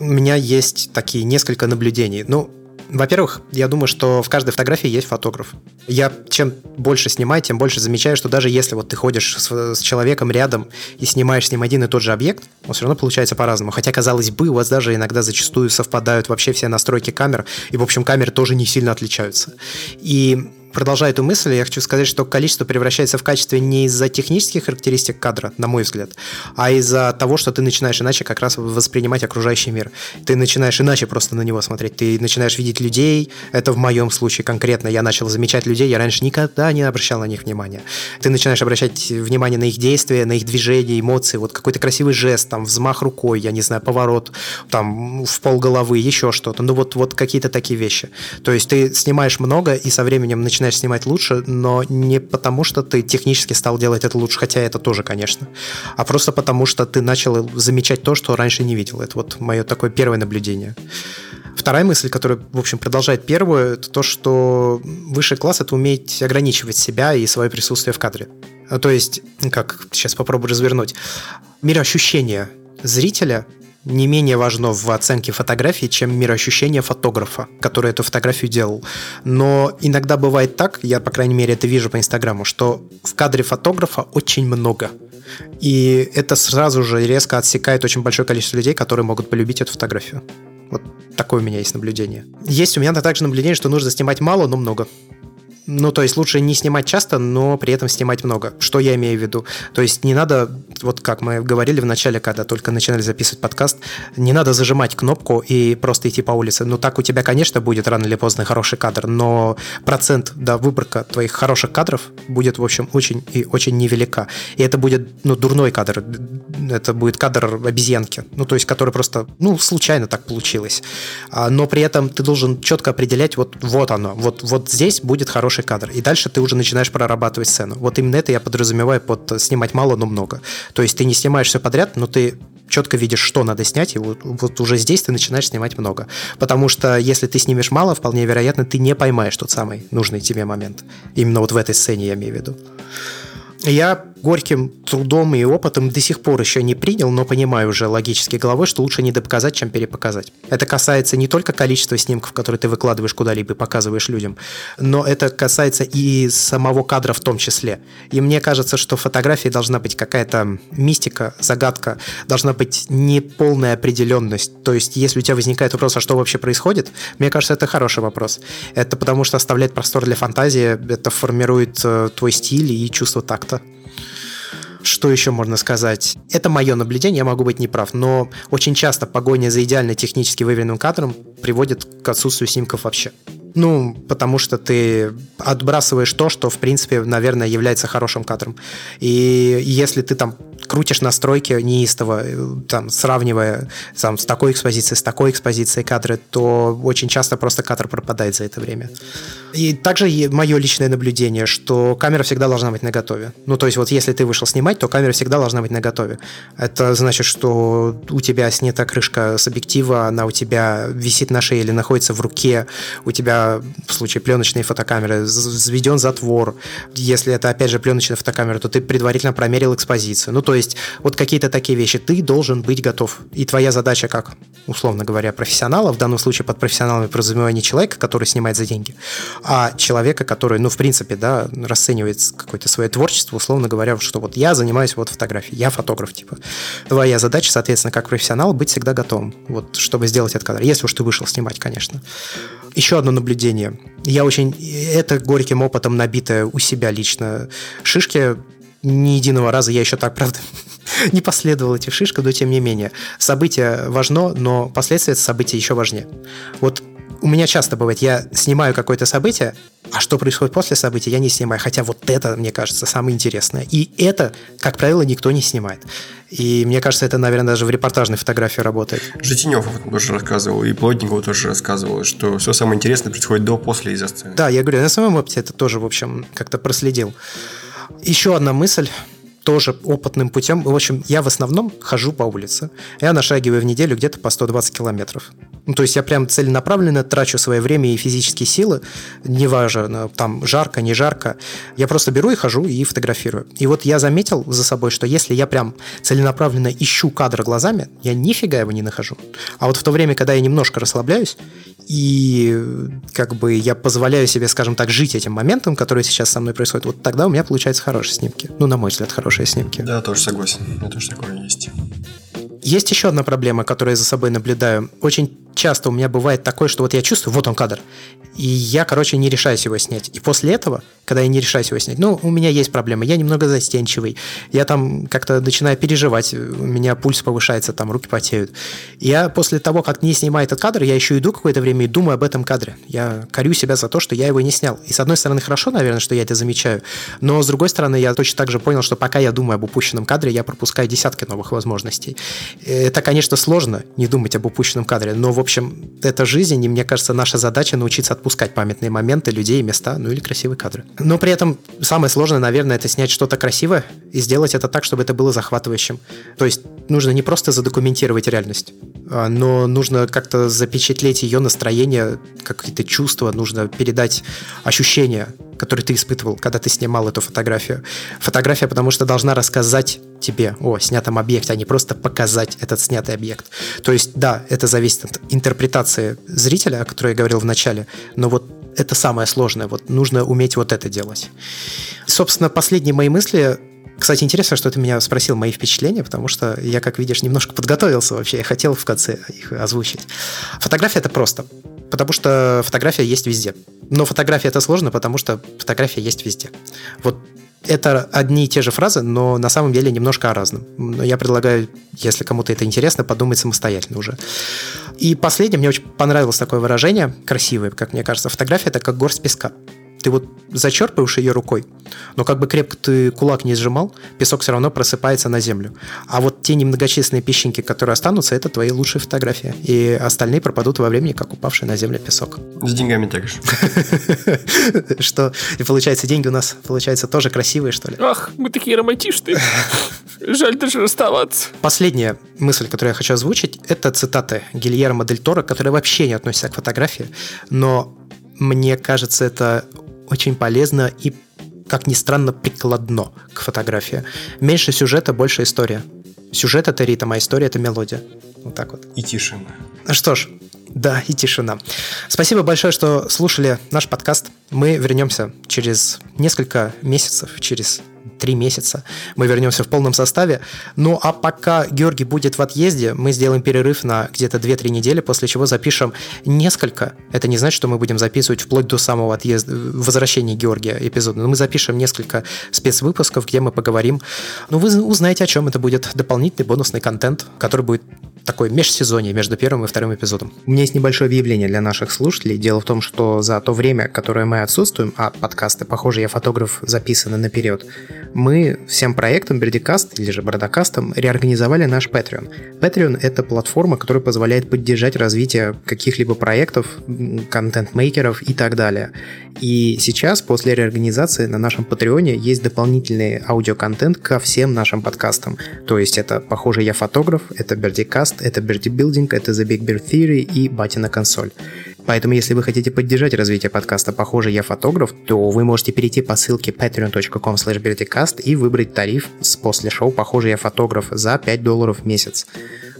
У меня есть такие несколько наблюдений. Ну, во-первых, я думаю, что в каждой фотографии есть фотограф. Я чем больше снимаю, тем больше замечаю, что даже если вот ты ходишь с, с человеком рядом и снимаешь с ним один и тот же объект, он все равно получается по-разному. Хотя, казалось бы, у вас даже иногда зачастую совпадают вообще все настройки камер, и, в общем, камеры тоже не сильно отличаются. И продолжая эту мысль, я хочу сказать, что количество превращается в качестве не из-за технических характеристик кадра, на мой взгляд, а из-за того, что ты начинаешь иначе как раз воспринимать окружающий мир. Ты начинаешь иначе просто на него смотреть. Ты начинаешь видеть людей. Это в моем случае конкретно. Я начал замечать людей. Я раньше никогда не обращал на них внимания. Ты начинаешь обращать внимание на их действия, на их движения, эмоции. Вот какой-то красивый жест, там, взмах рукой, я не знаю, поворот, там, в пол головы, еще что-то. Ну, вот, вот какие-то такие вещи. То есть ты снимаешь много и со временем начинаешь снимать лучше, но не потому, что ты технически стал делать это лучше, хотя это тоже, конечно, а просто потому, что ты начал замечать то, что раньше не видел. Это вот мое такое первое наблюдение. Вторая мысль, которая, в общем, продолжает первую, это то, что высший класс – это уметь ограничивать себя и свое присутствие в кадре. То есть, как сейчас попробую развернуть, мироощущение зрителя не менее важно в оценке фотографии, чем мироощущение фотографа, который эту фотографию делал. Но иногда бывает так, я, по крайней мере, это вижу по Инстаграму, что в кадре фотографа очень много. И это сразу же резко отсекает очень большое количество людей, которые могут полюбить эту фотографию. Вот такое у меня есть наблюдение. Есть у меня также наблюдение, что нужно снимать мало, но много. Ну, то есть лучше не снимать часто, но при этом снимать много. Что я имею в виду? То есть не надо, вот как мы говорили в начале, когда только начинали записывать подкаст, не надо зажимать кнопку и просто идти по улице. Ну, так у тебя, конечно, будет рано или поздно хороший кадр, но процент, да, выборка твоих хороших кадров будет, в общем, очень и очень невелика. И это будет, ну, дурной кадр. Это будет кадр обезьянки. Ну, то есть, который просто, ну, случайно так получилось. А, Но при этом ты должен четко определять, вот, вот оно, вот, вот здесь будет хороший кадр. И дальше ты уже начинаешь прорабатывать сцену. Вот именно это я подразумеваю под снимать мало, но много. То есть ты не снимаешь все подряд, но ты четко видишь, что надо снять, и вот, вот уже здесь ты начинаешь снимать много. Потому что если ты снимешь мало, вполне вероятно, ты не поймаешь тот самый нужный тебе момент. Именно вот в этой сцене я имею в виду. Я горьким трудом и опытом до сих пор еще не принял, но понимаю уже логически головой, что лучше не допоказать, чем перепоказать. Это касается не только количества снимков, которые ты выкладываешь куда-либо и показываешь людям, но это касается и самого кадра в том числе. И мне кажется, что в фотографии должна быть какая-то мистика, загадка, должна быть неполная определенность. То есть, если у тебя возникает вопрос, а что вообще происходит, мне кажется, это хороший вопрос. Это потому что оставляет простор для фантазии, это формирует э, твой стиль и чувство такта. Что еще можно сказать? Это мое наблюдение, я могу быть неправ, но очень часто погоня за идеально технически выверенным кадром приводит к отсутствию снимков вообще. Ну, потому что ты отбрасываешь то, что, в принципе, наверное, является хорошим кадром. И если ты там крутишь настройки неистово, там, сравнивая там, с такой экспозицией, с такой экспозицией кадры, то очень часто просто кадр пропадает за это время. И также мое личное наблюдение, что камера всегда должна быть наготове. Ну, то есть вот если ты вышел снимать, то камера всегда должна быть наготове. Это значит, что у тебя снята крышка с объектива, она у тебя висит на шее или находится в руке, у тебя в случае пленочной фотокамеры взведен затвор. Если это, опять же, пленочная фотокамера, то ты предварительно промерил экспозицию. Ну, то есть вот какие-то такие вещи. Ты должен быть готов. И твоя задача как, условно говоря, профессионала, в данном случае под профессионалами подразумеваю не человека, который снимает за деньги, а человека, который, ну, в принципе, да, расценивает какое-то свое творчество, условно говоря, что вот я занимаюсь вот фотографией, я фотограф, типа. Твоя задача, соответственно, как профессионал, быть всегда готовым, вот, чтобы сделать этот кадр. Если уж ты вышел снимать, конечно. Еще одно наблюдение. Я очень... Это горьким опытом набитое у себя лично. Шишки ни единого раза я еще так, правда, не последовал этих шишкам, но тем не менее. Событие важно, но последствия события еще важнее. Вот у меня часто бывает, я снимаю какое-то событие, а что происходит после события, я не снимаю. Хотя вот это, мне кажется, самое интересное. И это, как правило, никто не снимает. И мне кажется, это, наверное, даже в репортажной фотографии работает. Житинев тоже рассказывал, и Плотников тоже рассказывал, что все самое интересное происходит до, после из сцены. Да, я говорю, на своем опыте это тоже, в общем, как-то проследил. Еще одна мысль тоже опытным путем. В общем, я в основном хожу по улице. Я нашагиваю в неделю где-то по 120 километров. Ну, то есть я прям целенаправленно трачу свое время и физические силы, неважно, там жарко, не жарко. Я просто беру и хожу и фотографирую. И вот я заметил за собой, что если я прям целенаправленно ищу кадр глазами, я нифига его не нахожу. А вот в то время, когда я немножко расслабляюсь, и как бы я позволяю себе, скажем так, жить этим моментом, который сейчас со мной происходит, вот тогда у меня получаются хорошие снимки. Ну, на мой взгляд, хорошие снимки. Да, тоже согласен. Это тоже такое есть. Есть еще одна проблема, которую я за собой наблюдаю. Очень часто у меня бывает такое, что вот я чувствую, вот он кадр, и я, короче, не решаюсь его снять. И после этого, когда я не решаюсь его снять, ну, у меня есть проблемы, я немного застенчивый, я там как-то начинаю переживать, у меня пульс повышается, там руки потеют. Я после того, как не снимаю этот кадр, я еще иду какое-то время и думаю об этом кадре. Я корю себя за то, что я его не снял. И с одной стороны, хорошо, наверное, что я это замечаю, но с другой стороны, я точно так же понял, что пока я думаю об упущенном кадре, я пропускаю десятки новых возможностей. Это, конечно, сложно не думать об упущенном кадре, но, в общем, это жизнь, и мне кажется, наша задача научиться отпускать памятные моменты, людей, места, ну или красивые кадры. Но при этом самое сложное, наверное, это снять что-то красивое и сделать это так, чтобы это было захватывающим. То есть нужно не просто задокументировать реальность, а, но нужно как-то запечатлеть ее настроение, какие-то чувства, нужно передать ощущения, которые ты испытывал, когда ты снимал эту фотографию. Фотография, потому что должна рассказать тебе о снятом объекте, а не просто показать этот снятый объект. То есть, да, это зависит от интерпретации зрителя, о которой я говорил в начале, но вот это самое сложное. Вот нужно уметь вот это делать. Собственно, последние мои мысли кстати, интересно, что ты меня спросил мои впечатления, потому что я, как видишь, немножко подготовился вообще. Я хотел в конце их озвучить. Фотография – это просто. Потому что фотография есть везде. Но фотография это сложно, потому что фотография есть везде. Вот это одни и те же фразы, но на самом деле немножко о разном. Но я предлагаю, если кому-то это интересно, подумать самостоятельно уже. И последнее, мне очень понравилось такое выражение, красивое, как мне кажется. Фотография – это как горсть песка ты вот зачерпываешь ее рукой, но как бы крепко ты кулак не сжимал, песок все равно просыпается на землю. А вот те немногочисленные песчинки, которые останутся, это твои лучшие фотографии. И остальные пропадут во времени, как упавший на землю песок. С деньгами так же. Что, и получается, деньги у нас, получается, тоже красивые, что ли? Ах, мы такие романтичные. Жаль даже расставаться. Последняя мысль, которую я хочу озвучить, это цитаты Гильермо Дель Торо, которые вообще не относятся к фотографии, но мне кажется, это очень полезно и как ни странно, прикладно к фотографии. Меньше сюжета, больше история. Сюжет — это ритм, а история — это мелодия. Вот так вот. И тишина. Что ж, да, и тишина. Спасибо большое, что слушали наш подкаст. Мы вернемся через несколько месяцев, через три месяца. Мы вернемся в полном составе. Ну а пока Георгий будет в отъезде, мы сделаем перерыв на где-то 2-3 недели, после чего запишем несколько. Это не значит, что мы будем записывать вплоть до самого отъезда, возвращения Георгия эпизода. Но мы запишем несколько спецвыпусков, где мы поговорим. Ну вы узнаете, о чем это будет. Дополнительный бонусный контент, который будет такое межсезонье между первым и вторым эпизодом. У меня есть небольшое объявление для наших слушателей. Дело в том, что за то время, которое мы отсутствуем, а подкасты, похоже, я фотограф, записаны наперед, мы всем проектам Бердикаст или же Бродокастом реорганизовали наш Patreon. Patreon — это платформа, которая позволяет поддержать развитие каких-либо проектов, контент-мейкеров и так далее. И сейчас, после реорганизации, на нашем Патреоне есть дополнительный аудиоконтент ко всем нашим подкастам. То есть это, похоже, я фотограф, это Бердикаст, это Birdie Building, это The Big Bird Theory и Батина консоль. Поэтому, если вы хотите поддержать развитие подкаста «Похоже, я фотограф», то вы можете перейти по ссылке patreon.com birdicast и выбрать тариф с после шоу «Похоже, я фотограф» за 5 долларов в месяц.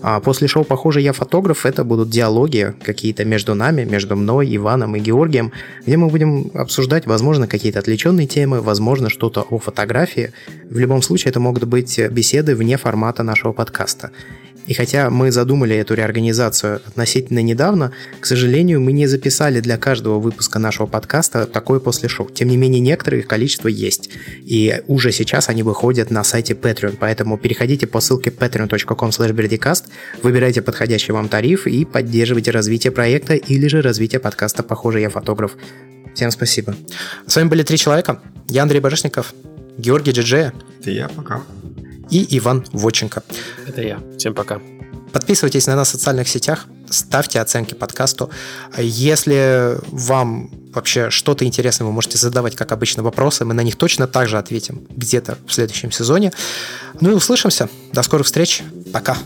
А после шоу «Похоже, я фотограф» это будут диалоги какие-то между нами, между мной, Иваном и Георгием, где мы будем обсуждать, возможно, какие-то отвлеченные темы, возможно, что-то о фотографии. В любом случае, это могут быть беседы вне формата нашего подкаста. И хотя мы задумали эту реорганизацию относительно недавно, к сожалению, мы не записали для каждого выпуска нашего подкаста такое после шоу. Тем не менее, некоторые количество есть. И уже сейчас они выходят на сайте Patreon. Поэтому переходите по ссылке patreon.com slash выбирайте подходящий вам тариф и поддерживайте развитие проекта или же развитие подкаста «Похоже, я фотограф». Всем спасибо. С вами были три человека. Я Андрей Барышников, Георгий Джиджея. Это я, пока и Иван Воченко. Это я. Всем пока. Подписывайтесь на нас в социальных сетях, ставьте оценки подкасту. Если вам вообще что-то интересное, вы можете задавать, как обычно, вопросы. Мы на них точно так же ответим где-то в следующем сезоне. Ну и услышимся. До скорых встреч. Пока.